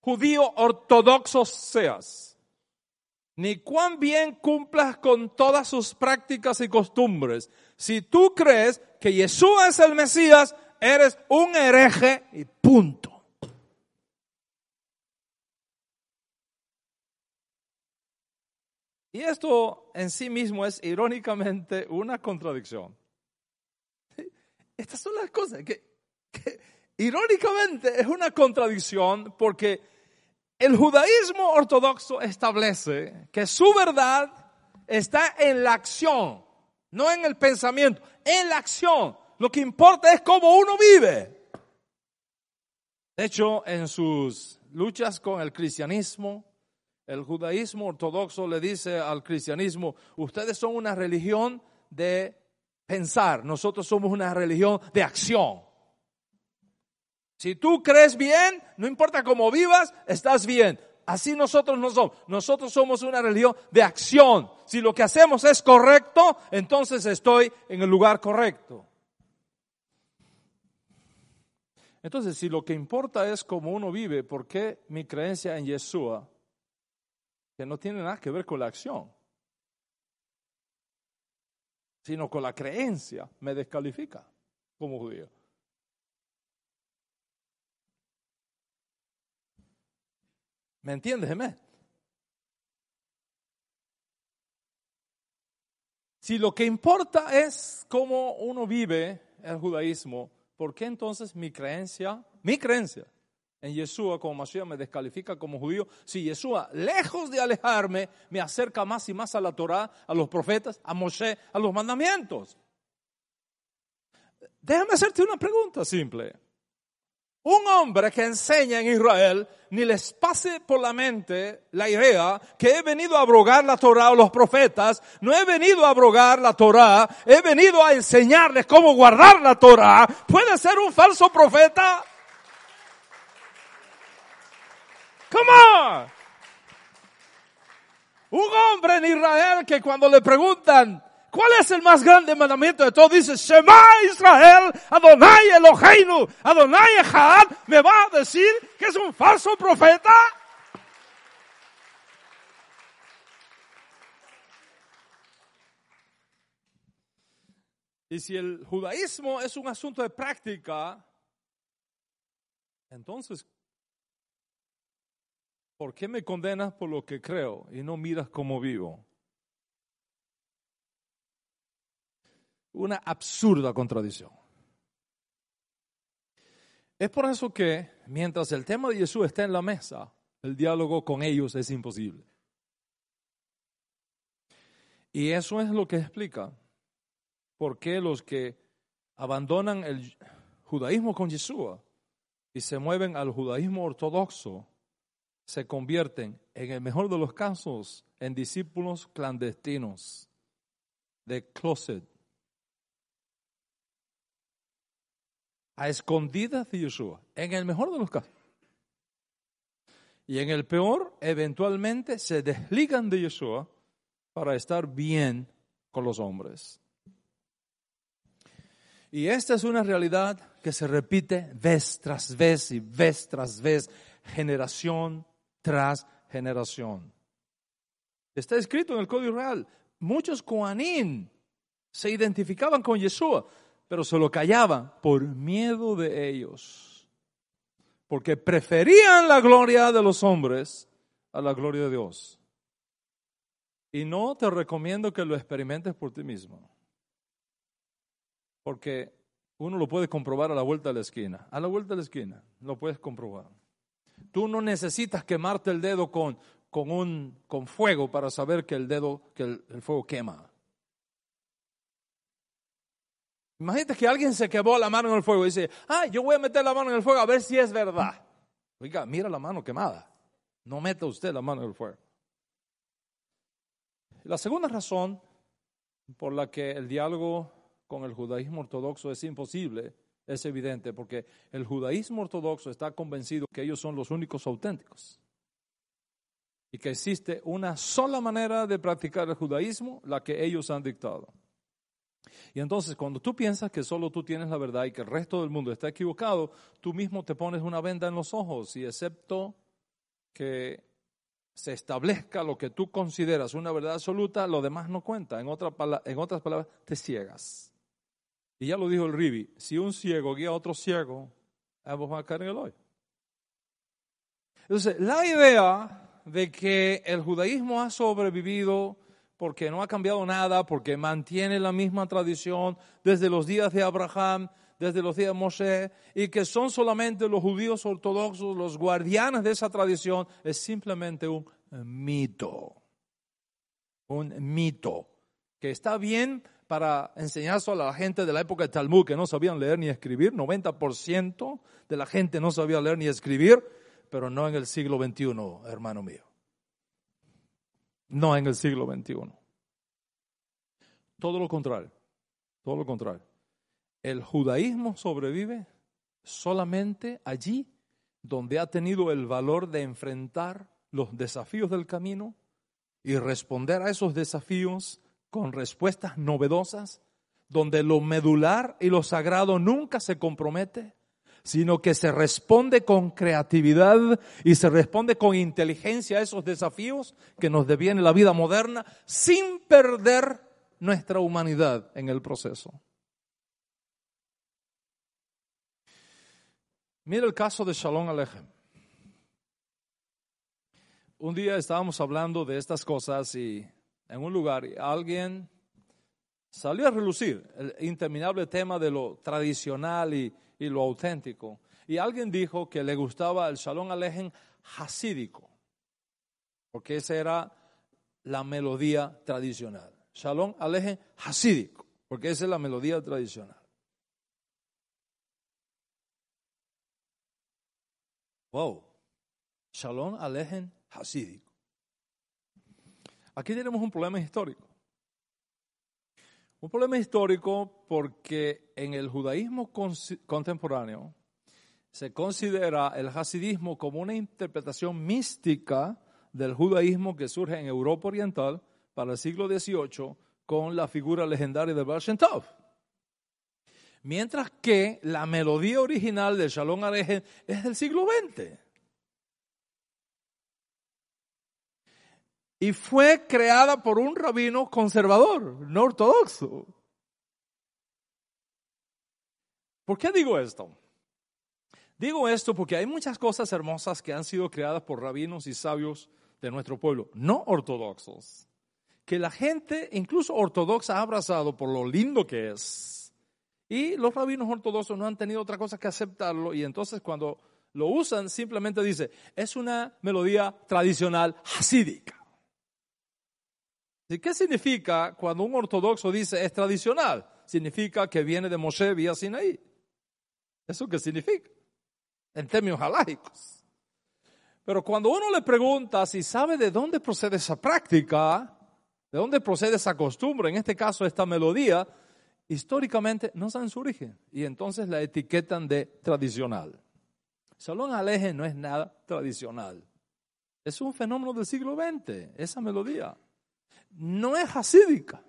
judío ortodoxo seas, ni cuán bien cumplas con todas sus prácticas y costumbres, si tú crees que Yeshua es el Mesías, eres un hereje y punto. Y esto en sí mismo es irónicamente una contradicción. Estas son las cosas que, irónicamente es una contradicción porque el judaísmo ortodoxo establece que su verdad está en la acción, no en el pensamiento, en la acción. Lo que importa es cómo uno vive. De hecho, en sus luchas con el cristianismo, el judaísmo ortodoxo le dice al cristianismo, ustedes son una religión de pensar, nosotros somos una religión de acción. Si tú crees bien, no importa cómo vivas, estás bien. Así nosotros no somos. Nosotros somos una religión de acción. Si lo que hacemos es correcto, entonces estoy en el lugar correcto. Entonces, si lo que importa es cómo uno vive, ¿por qué mi creencia en Yeshua, que no tiene nada que ver con la acción, sino con la creencia, me descalifica como judío? ¿Me entiendes, Gemé? Si lo que importa es cómo uno vive el judaísmo, ¿por qué entonces mi creencia, mi creencia en Yeshua como Mashiach me descalifica como judío? Si Yeshua, lejos de alejarme, me acerca más y más a la Torah, a los profetas, a Moshe, a los mandamientos. Déjame hacerte una pregunta simple. Un hombre que enseña en Israel ni les pase por la mente la idea que he venido a abrogar la Torah o los profetas, no he venido a abrogar la Torah, he venido a enseñarles cómo guardar la Torah, puede ser un falso profeta. Come on. Un hombre en Israel que cuando le preguntan, ¿Cuál es el más grande mandamiento de todos? Dice, Shema Israel, Adonai Eloheinu, Adonai Echad, me va a decir que que es un falso profeta? Y si el judaísmo es un asunto de práctica, entonces, ¿por qué me condenas por lo que creo y no miras cómo vivo? Una absurda contradicción. Es por eso que mientras el tema de Jesús está en la mesa, el diálogo con ellos es imposible. Y eso es lo que explica por qué los que abandonan el judaísmo con Yeshua y se mueven al judaísmo ortodoxo se convierten, en el mejor de los casos, en discípulos clandestinos de closet. A escondidas de Yeshua, en el mejor de los casos. Y en el peor, eventualmente se desligan de Yeshua para estar bien con los hombres. Y esta es una realidad que se repite vez tras vez y vez tras vez, generación tras generación. Está escrito en el Código Real, muchos Koanín se identificaban con Yeshua, pero se lo callaban por miedo de ellos, porque preferían la gloria de los hombres a la gloria de Dios. Y no te recomiendo que lo experimentes por ti mismo porque uno lo puede comprobar a la vuelta de la esquina. A la vuelta de la esquina lo puedes comprobar. Tú no necesitas quemarte el dedo con, con, un, con fuego para saber que el dedo, que el, fuego quema. Imagínate que alguien se quemó la mano en el fuego y dice, ah, yo voy a meter la mano en el fuego a ver si es verdad. Oiga, mira la mano quemada. No meta usted la mano en el fuego. La segunda razón por la que el diálogo con el judaísmo ortodoxo es imposible, es evidente, porque el judaísmo ortodoxo está convencido que ellos son los únicos auténticos y que existe una sola manera de practicar el judaísmo, la que ellos han dictado. Y entonces cuando tú piensas que solo tú tienes la verdad y que el resto del mundo está equivocado, tú mismo te pones una venda en los ojos y excepto que se establezca lo que tú consideras una verdad absoluta, lo demás no cuenta. En, en otras palabras, te ciegas. Y ya lo dijo el Ribi, si un ciego guía a otro ciego, ambos van a caer en el hoyo. Entonces, la idea de que el judaísmo ha sobrevivido porque no ha cambiado nada, porque mantiene la misma tradición desde los días de Abraham, desde los días de Moshe, y que son solamente los judíos ortodoxos los guardianes de esa tradición, es simplemente un mito. Un mito. Que está bien para enseñárselo a la gente de la época de Talmud que no sabían leer ni escribir. 90% de la gente no sabía leer ni escribir, pero no en el siglo XXI, hermano mío. No en el siglo XXI. Todo lo contrario, todo lo contrario. El judaísmo sobrevive solamente allí donde ha tenido el valor de enfrentar los desafíos del camino y responder a esos desafíos con respuestas novedosas, donde lo medular y lo sagrado nunca se compromete, sino que se responde con creatividad y se responde con inteligencia a esos desafíos que nos deviene la vida moderna sin perder nuestra humanidad en el proceso. Mira el caso de Shalom Alejem. Un día estábamos hablando de estas cosas y en un lugar y alguien salió a relucir el interminable tema de lo tradicional y, lo auténtico. Y alguien dijo que le gustaba el Shalom Alejen hasídico, porque esa era la melodía tradicional. Shalom Alejen hasídico, porque esa es la melodía tradicional. Wow. Shalom Alejen hasídico. Aquí tenemos un problema histórico. Un problema histórico porque en el judaísmo contemporáneo se considera el hasidismo como una interpretación mística del judaísmo que surge en Europa Oriental para el siglo XVIII con la figura legendaria de Baal. Mientras que la melodía original del Shalom Alejem es del siglo XX. Y fue creada por un rabino conservador, no ortodoxo. ¿Por qué digo esto? Digo esto porque hay muchas cosas hermosas que han sido creadas por rabinos y sabios de nuestro pueblo, no ortodoxos, que la gente, incluso ortodoxa, ha abrazado por lo lindo que es. Y los rabinos ortodoxos no han tenido otra cosa que aceptarlo y entonces cuando lo usan simplemente dice, es una melodía tradicional hasídica. ¿Y qué significa cuando un ortodoxo dice es tradicional? Significa que viene de Moshe vía Sinaí. ¿Eso qué significa? En términos halágicos. Pero cuando uno le pregunta si sabe de dónde procede esa práctica, de dónde procede esa costumbre, en este caso esta melodía, históricamente no saben su origen y entonces la etiquetan de tradicional. Salón Aleje no es nada tradicional. Es un fenómeno del siglo XX, esa melodía no es hasídica.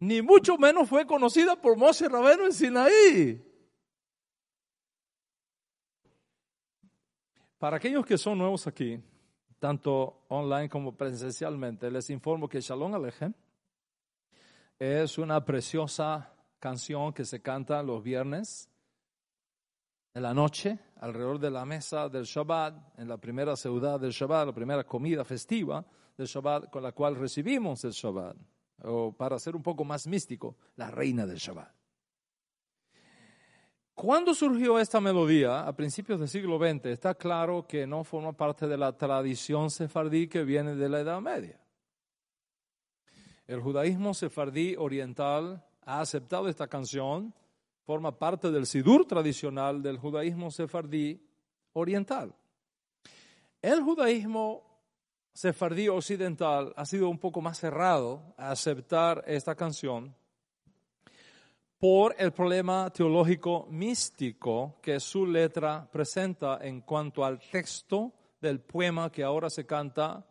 Ni mucho menos fue conocida por Moshe Rabeno en Sinaí. Para aquellos que son nuevos aquí, tanto online como presencialmente, les informo que Shalom Alejem es una preciosa canción que se canta los viernes en la noche alrededor de la mesa del Shabbat, en la primera ciudad del Shabbat, la primera comida festiva del Shabbat con la cual recibimos el Shabbat, o para ser un poco más místico, la reina del Shabbat. ¿Cuándo surgió esta melodía? A principios del siglo XX. Está claro que no forma parte de la tradición sefardí que viene de la Edad Media. El judaísmo sefardí oriental ha aceptado esta canción, forma parte del sidur tradicional del judaísmo sefardí oriental. El judaísmo sefardí occidental ha sido un poco más cerrado a aceptar esta canción por el problema teológico místico que su letra presenta en cuanto al texto del poema que ahora se canta,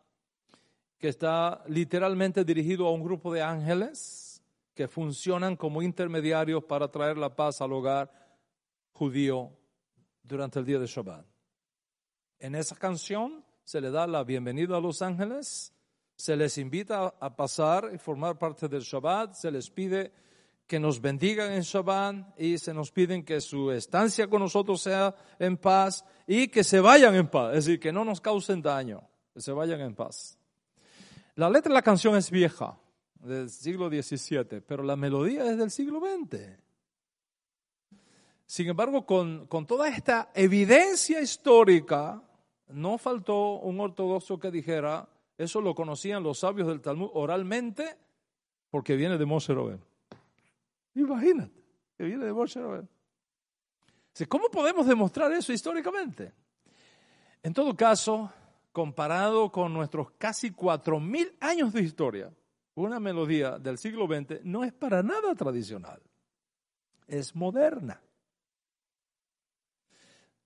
que está literalmente dirigido a un grupo de ángeles que funcionan como intermediarios para traer la paz al hogar judío durante el día de Shabbat. En esa canción se le da la bienvenida a los ángeles, se les invita a pasar y formar parte del Shabbat, se les pide que nos bendigan en Shabbat y se nos piden que su estancia con nosotros sea en paz y que se vayan en paz, es decir, que no nos causen daño, que se vayan en paz. La letra de la canción es vieja, del siglo XVII, pero la melodía es del siglo XX. Sin embargo, con, con toda esta evidencia histórica, no faltó un ortodoxo que dijera, eso lo conocían los sabios del Talmud oralmente, porque viene de Moshe Robert. Imagínate, que viene de Moshe Robert. ¿Cómo podemos demostrar eso históricamente? En todo caso, comparado con nuestros casi cuatro mil años de historia, una melodía del siglo XX no es para nada tradicional, es moderna.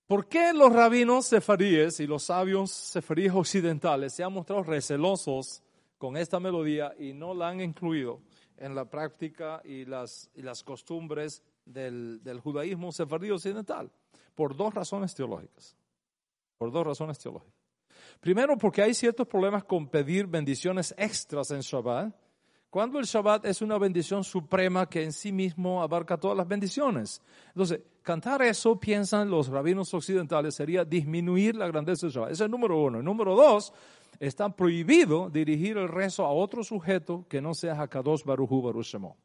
¿Por qué los rabinos sefaríes y los sabios sefaríes occidentales se han mostrado recelosos con esta melodía y no la han incluido en la práctica y las, y las costumbres del, del judaísmo sefarí occidental? Por dos razones teológicas. Por dos razones teológicas. Primero, porque hay ciertos problemas con pedir bendiciones extras en Shabbat cuando el Shabbat es una bendición suprema que en sí mismo abarca todas las bendiciones. Entonces, cantar eso, piensan los rabinos occidentales, sería disminuir la grandeza del Shabbat. Ese es el número uno. El número dos, está prohibido dirigir el rezo a otro sujeto que no sea Hakadosh Baruchu Baruch Shemo.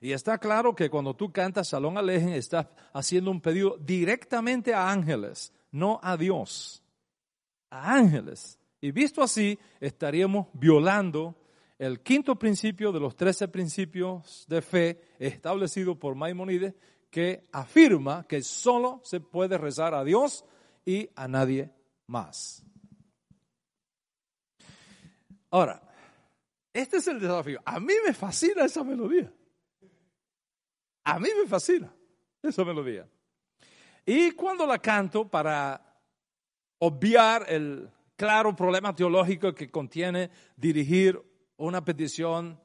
Y está claro que cuando tú cantas Salón Alejen, estás haciendo un pedido directamente a ángeles, no a Dios. A ángeles. Y visto así, estaríamos violando el quinto principio de los trece principios de fe establecido por Maimonides que afirma que solo se puede rezar a Dios y a nadie más. Ahora, este es el desafío. A mí me fascina esa melodía. A mí me fascina esa melodía. Y cuando la canto para obviar el claro problema teológico que contiene dirigir una petición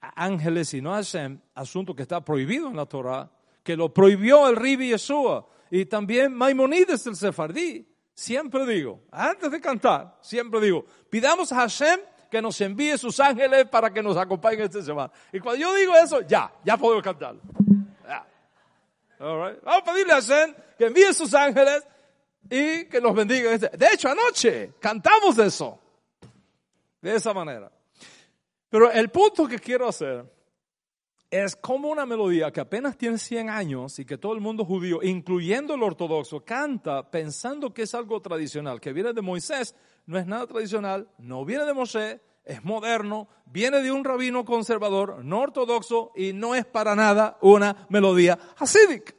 a ángeles y no a Hashem, asunto que está prohibido en la Torah, que lo prohibió el Ribi Yeshua y también Maimonides el Sefardí. siempre digo, antes de cantar, siempre digo, pidamos a Hashem que nos envíe sus ángeles para que nos acompañen esta semana. Y cuando yo digo eso, ya, ya puedo cantar. Vamos a pedirle a Hashem que envíe sus ángeles y que nos bendiga. De hecho, anoche cantamos eso. De esa manera. Pero el punto que quiero hacer es como una melodía que apenas tiene 100 años y que todo el mundo judío, incluyendo el ortodoxo, canta pensando que es algo tradicional, que viene de Moisés, no es nada tradicional, no viene de Moshe, es moderno, viene de un rabino conservador, no ortodoxo y no es para nada una melodía hasídica.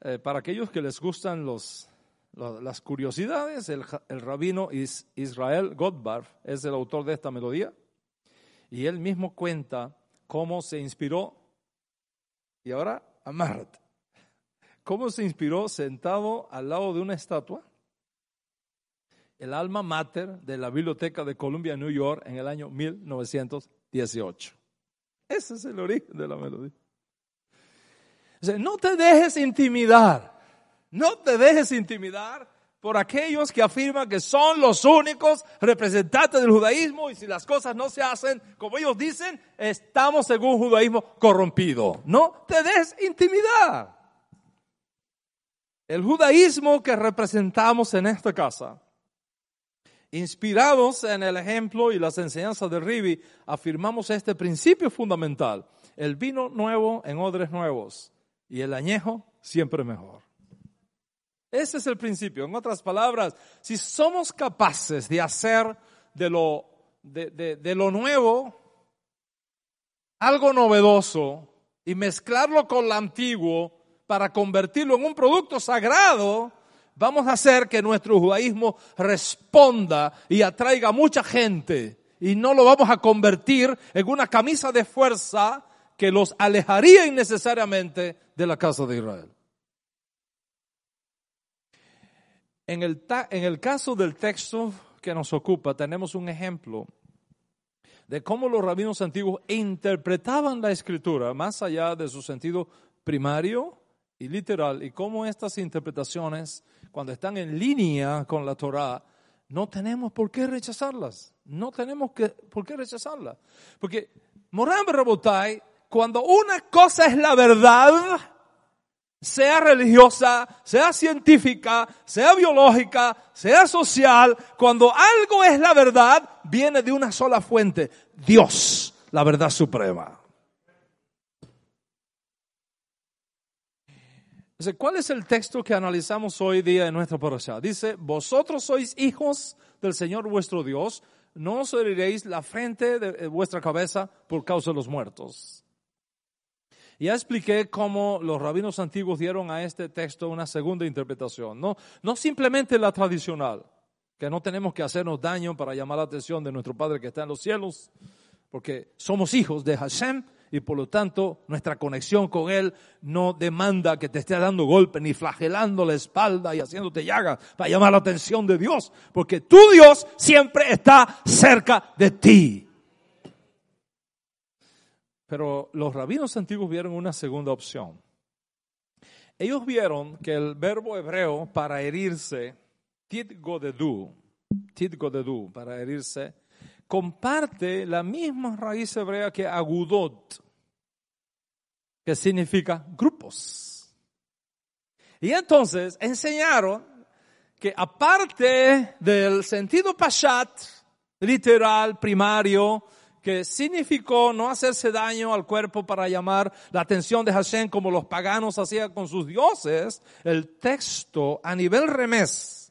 Eh, para aquellos que les gustan los, las curiosidades, el, el rabino Israel Godbarf es el autor de esta melodía y él mismo cuenta cómo se inspiró, y ahora amárrate, cómo se inspiró sentado al lado de una estatua, el alma mater de la Biblioteca de Columbia, New York, en el año 1918. Ese es el origen de la melodía. no te dejes intimidar, no te dejes intimidar por aquellos que afirman que son los únicos representantes del judaísmo y si las cosas no se hacen como ellos dicen, estamos en un judaísmo corrompido. No te des intimidar. El judaísmo que representamos en esta casa, inspirados en el ejemplo y las enseñanzas de Ribi, afirmamos este principio fundamental. El vino nuevo en odres nuevos y el añejo siempre mejor. Ese es el principio. En otras palabras, si somos capaces de hacer de lo, de, lo nuevo algo novedoso y mezclarlo con lo antiguo para convertirlo en un producto sagrado, vamos a hacer que nuestro judaísmo responda y atraiga a mucha gente. Y no lo vamos a convertir en una camisa de fuerza que los alejaría innecesariamente de la casa de Israel. En el, en el caso del texto que nos ocupa, tenemos un ejemplo de cómo los rabinos antiguos interpretaban la escritura más allá de su sentido primario y literal, y cómo estas interpretaciones, cuando están en línea con la Torah, no tenemos por qué rechazarlas. No tenemos que, por qué rechazarlas. Porque Moram Rabotai, cuando una cosa es la verdad, sea religiosa, sea científica, sea biológica, sea social, cuando algo es la verdad, viene de una sola fuente, Dios, la verdad suprema. ¿Cuál es el texto que analizamos hoy día en nuestra porosha? Dice, vosotros sois hijos del Señor vuestro Dios, no os heriréis la frente de vuestra cabeza por causa de los muertos. Ya expliqué cómo los rabinos antiguos dieron a este texto una segunda interpretación, no, no simplemente la tradicional, que no tenemos que hacernos daño para llamar la atención de nuestro Padre que está en los cielos, porque somos hijos de Hashem y por lo tanto nuestra conexión con Él no demanda que te esté dando golpe ni flagelando la espalda y haciéndote llagas para llamar la atención de Dios, porque tu Dios siempre está cerca de ti. Pero los rabinos antiguos vieron una segunda opción. Ellos vieron que el verbo hebreo para herirse, tidgodedu, tidgodedu, para herirse, comparte la misma raíz hebrea que agudot, que significa grupos. Y entonces enseñaron que aparte del sentido pashat, literal, primario, que significó no hacerse daño al cuerpo para llamar la atención de Hashem como los paganos hacían con sus dioses, el texto a nivel remés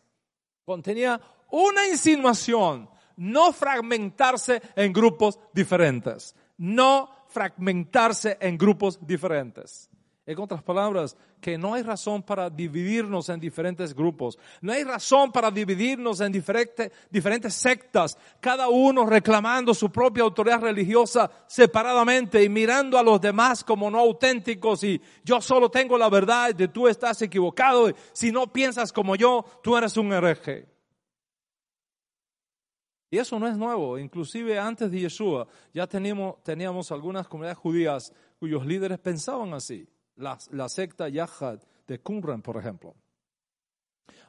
contenía una insinuación, no fragmentarse en grupos diferentes, no fragmentarse en grupos diferentes. En otras palabras, que no hay razón para dividirnos en diferentes grupos, no hay razón para dividirnos en diferentes, sectas, cada uno reclamando su propia autoridad religiosa separadamente y mirando a los demás como no auténticos y yo solo tengo la verdad y tú estás equivocado, y si no piensas como yo, tú eres un hereje. Y eso no es nuevo, inclusive antes de Yeshua ya teníamos, teníamos algunas comunidades judías cuyos líderes pensaban así la, secta Yahad de Qumran, por ejemplo.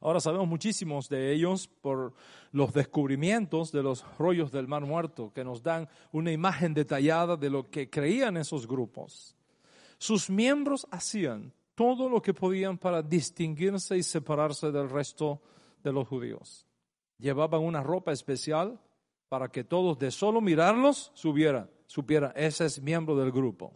Ahora sabemos muchísimos de ellos por los descubrimientos de los rollos del Mar Muerto, que nos dan una imagen detallada de lo que creían esos grupos. Sus miembros hacían todo lo que podían para distinguirse y separarse del resto de los judíos. Llevaban una ropa especial para que todos de solo mirarlos supieran, supieran, ese es miembro del grupo.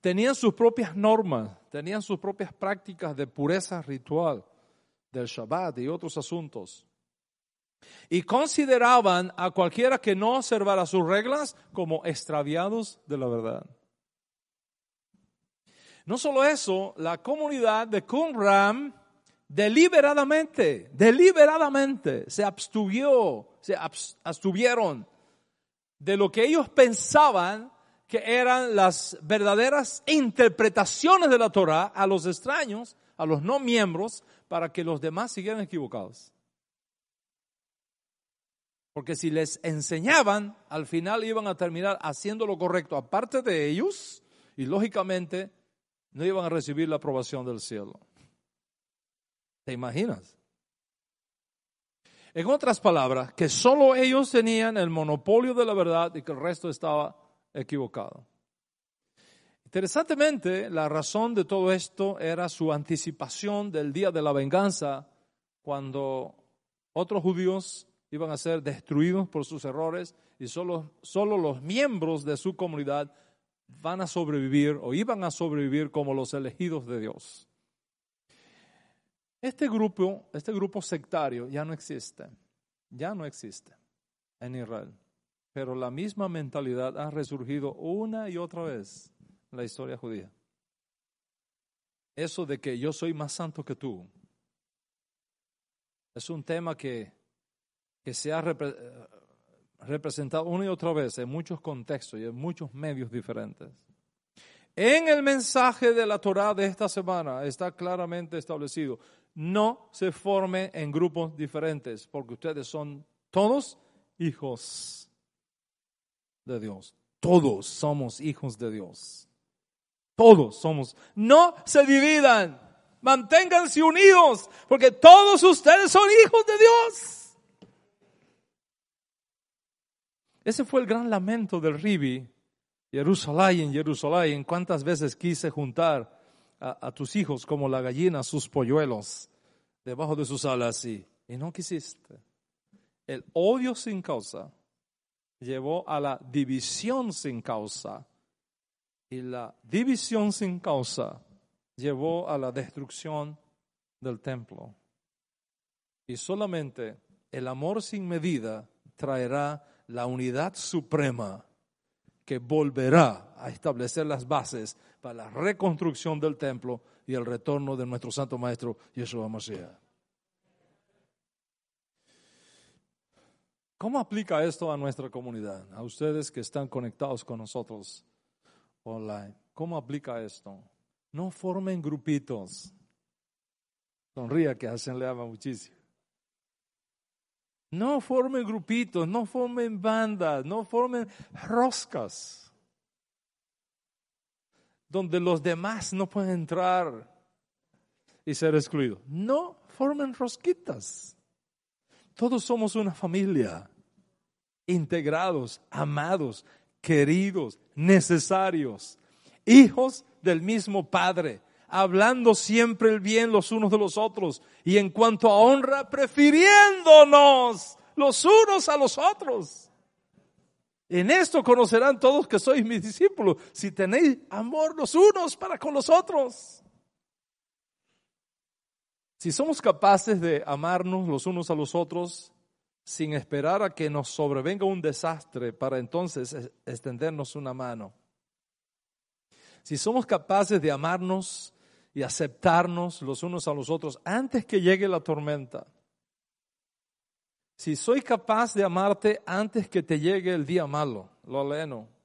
Tenían sus propias normas, tenían sus propias prácticas de pureza ritual del Shabbat y otros asuntos. Y consideraban a cualquiera que no observara sus reglas como extraviados de la verdad. No solo eso, la comunidad de Qumran deliberadamente, deliberadamente se abstuvió, se abstuvieron de lo que ellos pensaban que eran las verdaderas interpretaciones de la Torah a los extraños, a los no miembros, para que los demás siguieran equivocados. Porque si les enseñaban, al final iban a terminar haciendo lo correcto, aparte de ellos, y lógicamente no iban a recibir la aprobación del cielo. ¿Te imaginas? En otras palabras, que solo ellos tenían el monopolio de la verdad y que el resto estaba equivocado. Interesantemente, la razón de todo esto era su anticipación del día de la venganza, cuando otros judíos iban a ser destruidos por sus errores y solo, solo los miembros de su comunidad van a sobrevivir o iban a sobrevivir como los elegidos de Dios. Este grupo, este grupo sectario ya no existe, ya no existe en Israel pero la misma mentalidad ha resurgido una y otra vez en la historia judía. Eso de que yo soy más santo que tú es un tema que, que se ha representado una y otra vez en muchos contextos y en muchos medios diferentes. En el mensaje de la Torah de esta semana está claramente establecido, no se forme en grupos diferentes, porque ustedes son todos hijos de Dios. Todos somos hijos de Dios. Todos somos. No se dividan. Manténganse unidos, porque todos ustedes son hijos de Dios. Ese fue el gran lamento del Ribi. Jerusalén, Jerusalén, cuántas veces quise juntar a, tus hijos como la gallina sus polluelos debajo de sus alas y, no quisiste. El odio sin causa llevó a la división sin causa. Y la división sin causa llevó a la destrucción del templo. Y solamente el amor sin medida traerá la unidad suprema que volverá a establecer las bases para la reconstrucción del templo y el retorno de nuestro Santo Maestro Yeshua Mashiach. ¿Cómo aplica esto a nuestra comunidad? A ustedes que están conectados con nosotros online. ¿Cómo aplica esto? No formen grupitos. Sonría que hacen le ama muchísimo. No formen grupitos, no formen bandas, no formen roscas. Donde los demás no pueden entrar y ser excluidos. No formen rosquitas. Todos somos una familia, integrados, amados, queridos, necesarios, hijos del mismo Padre, hablando siempre el bien los unos de los otros y en cuanto a honra, prefiriéndonos los unos a los otros. En esto conocerán todos que sois mis discípulos, si tenéis amor los unos para con los otros. Si somos capaces de amarnos los unos a los otros sin esperar a que nos sobrevenga un desastre para entonces extendernos una mano. Si somos capaces de amarnos y aceptarnos los unos a los otros antes que llegue la tormenta. Si soy capaz de amarte antes que te llegue el día malo, lo aleno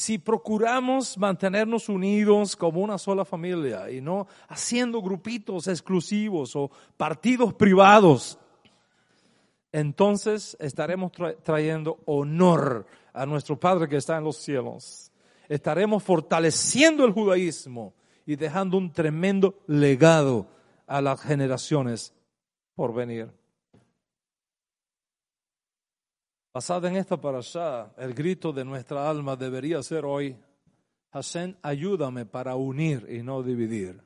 si procuramos mantenernos unidos como una sola familia y no haciendo grupitos exclusivos o partidos privados, entonces estaremos trayendo honor a nuestro Padre que está en los cielos. estaremos fortaleciendo el judaísmo y dejando un tremendo legado a las generaciones por venir. Basado en esta allá, el grito de nuestra alma debería ser hoy, Hashem, ayúdame para unir y no dividir,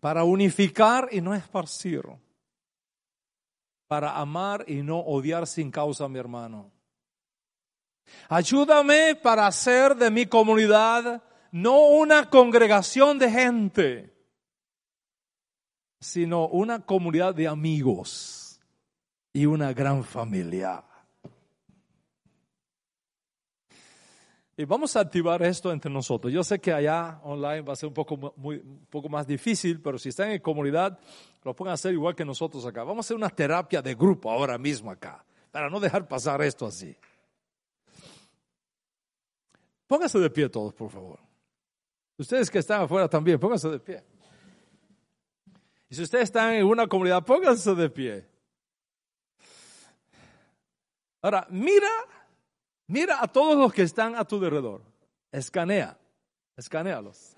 para unificar y no esparcir, para amar y no odiar sin causa a mi hermano. Ayúdame para hacer de mi comunidad no una congregación de gente, sino una comunidad de amigos y una gran familia. Y vamos a activar esto entre nosotros. Yo sé que allá online va a ser un poco, muy, poco más difícil, pero si están en comunidad, lo pueden hacer igual que nosotros acá. Vamos a hacer una terapia de grupo ahora mismo acá, para no dejar pasar esto así. Pónganse de pie todos, por favor. Ustedes que están afuera también, pónganse de pie. Y si ustedes están en una comunidad, pónganse de pie. Ahora, mira, mira a todos los que están a tu alrededor. Escanea, escanealos.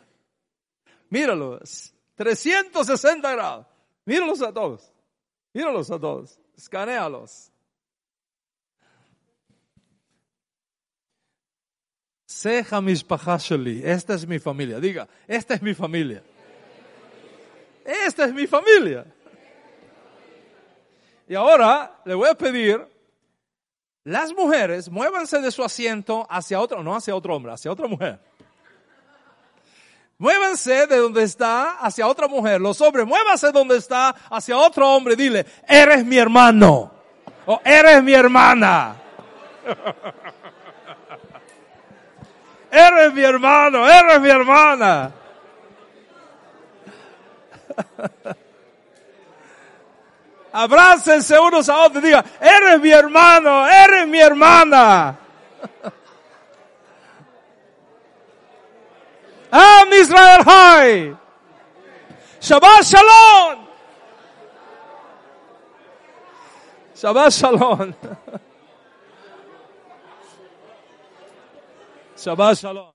Míralos, 360 grados. Míralos a todos. Míralos a todos. Escanealos. Seja mis Esta es mi familia. Diga, esta es mi familia. Esta es mi familia. Y ahora le voy a pedir, las mujeres, muévanse de su asiento hacia otro, no hacia otro hombre, hacia otra mujer. Muévanse de donde está hacia otra mujer. Los hombres, muévanse de donde está hacia otro hombre. Dile, eres mi hermano. O eres mi hermana. Eres mi hermano, eres mi hermana. Abrácense unos a otros y digan, eres mi hermano, eres mi hermana. Am Israel High. Shabbat Shalom. Shabbat Shalom. Shabbat Shalom.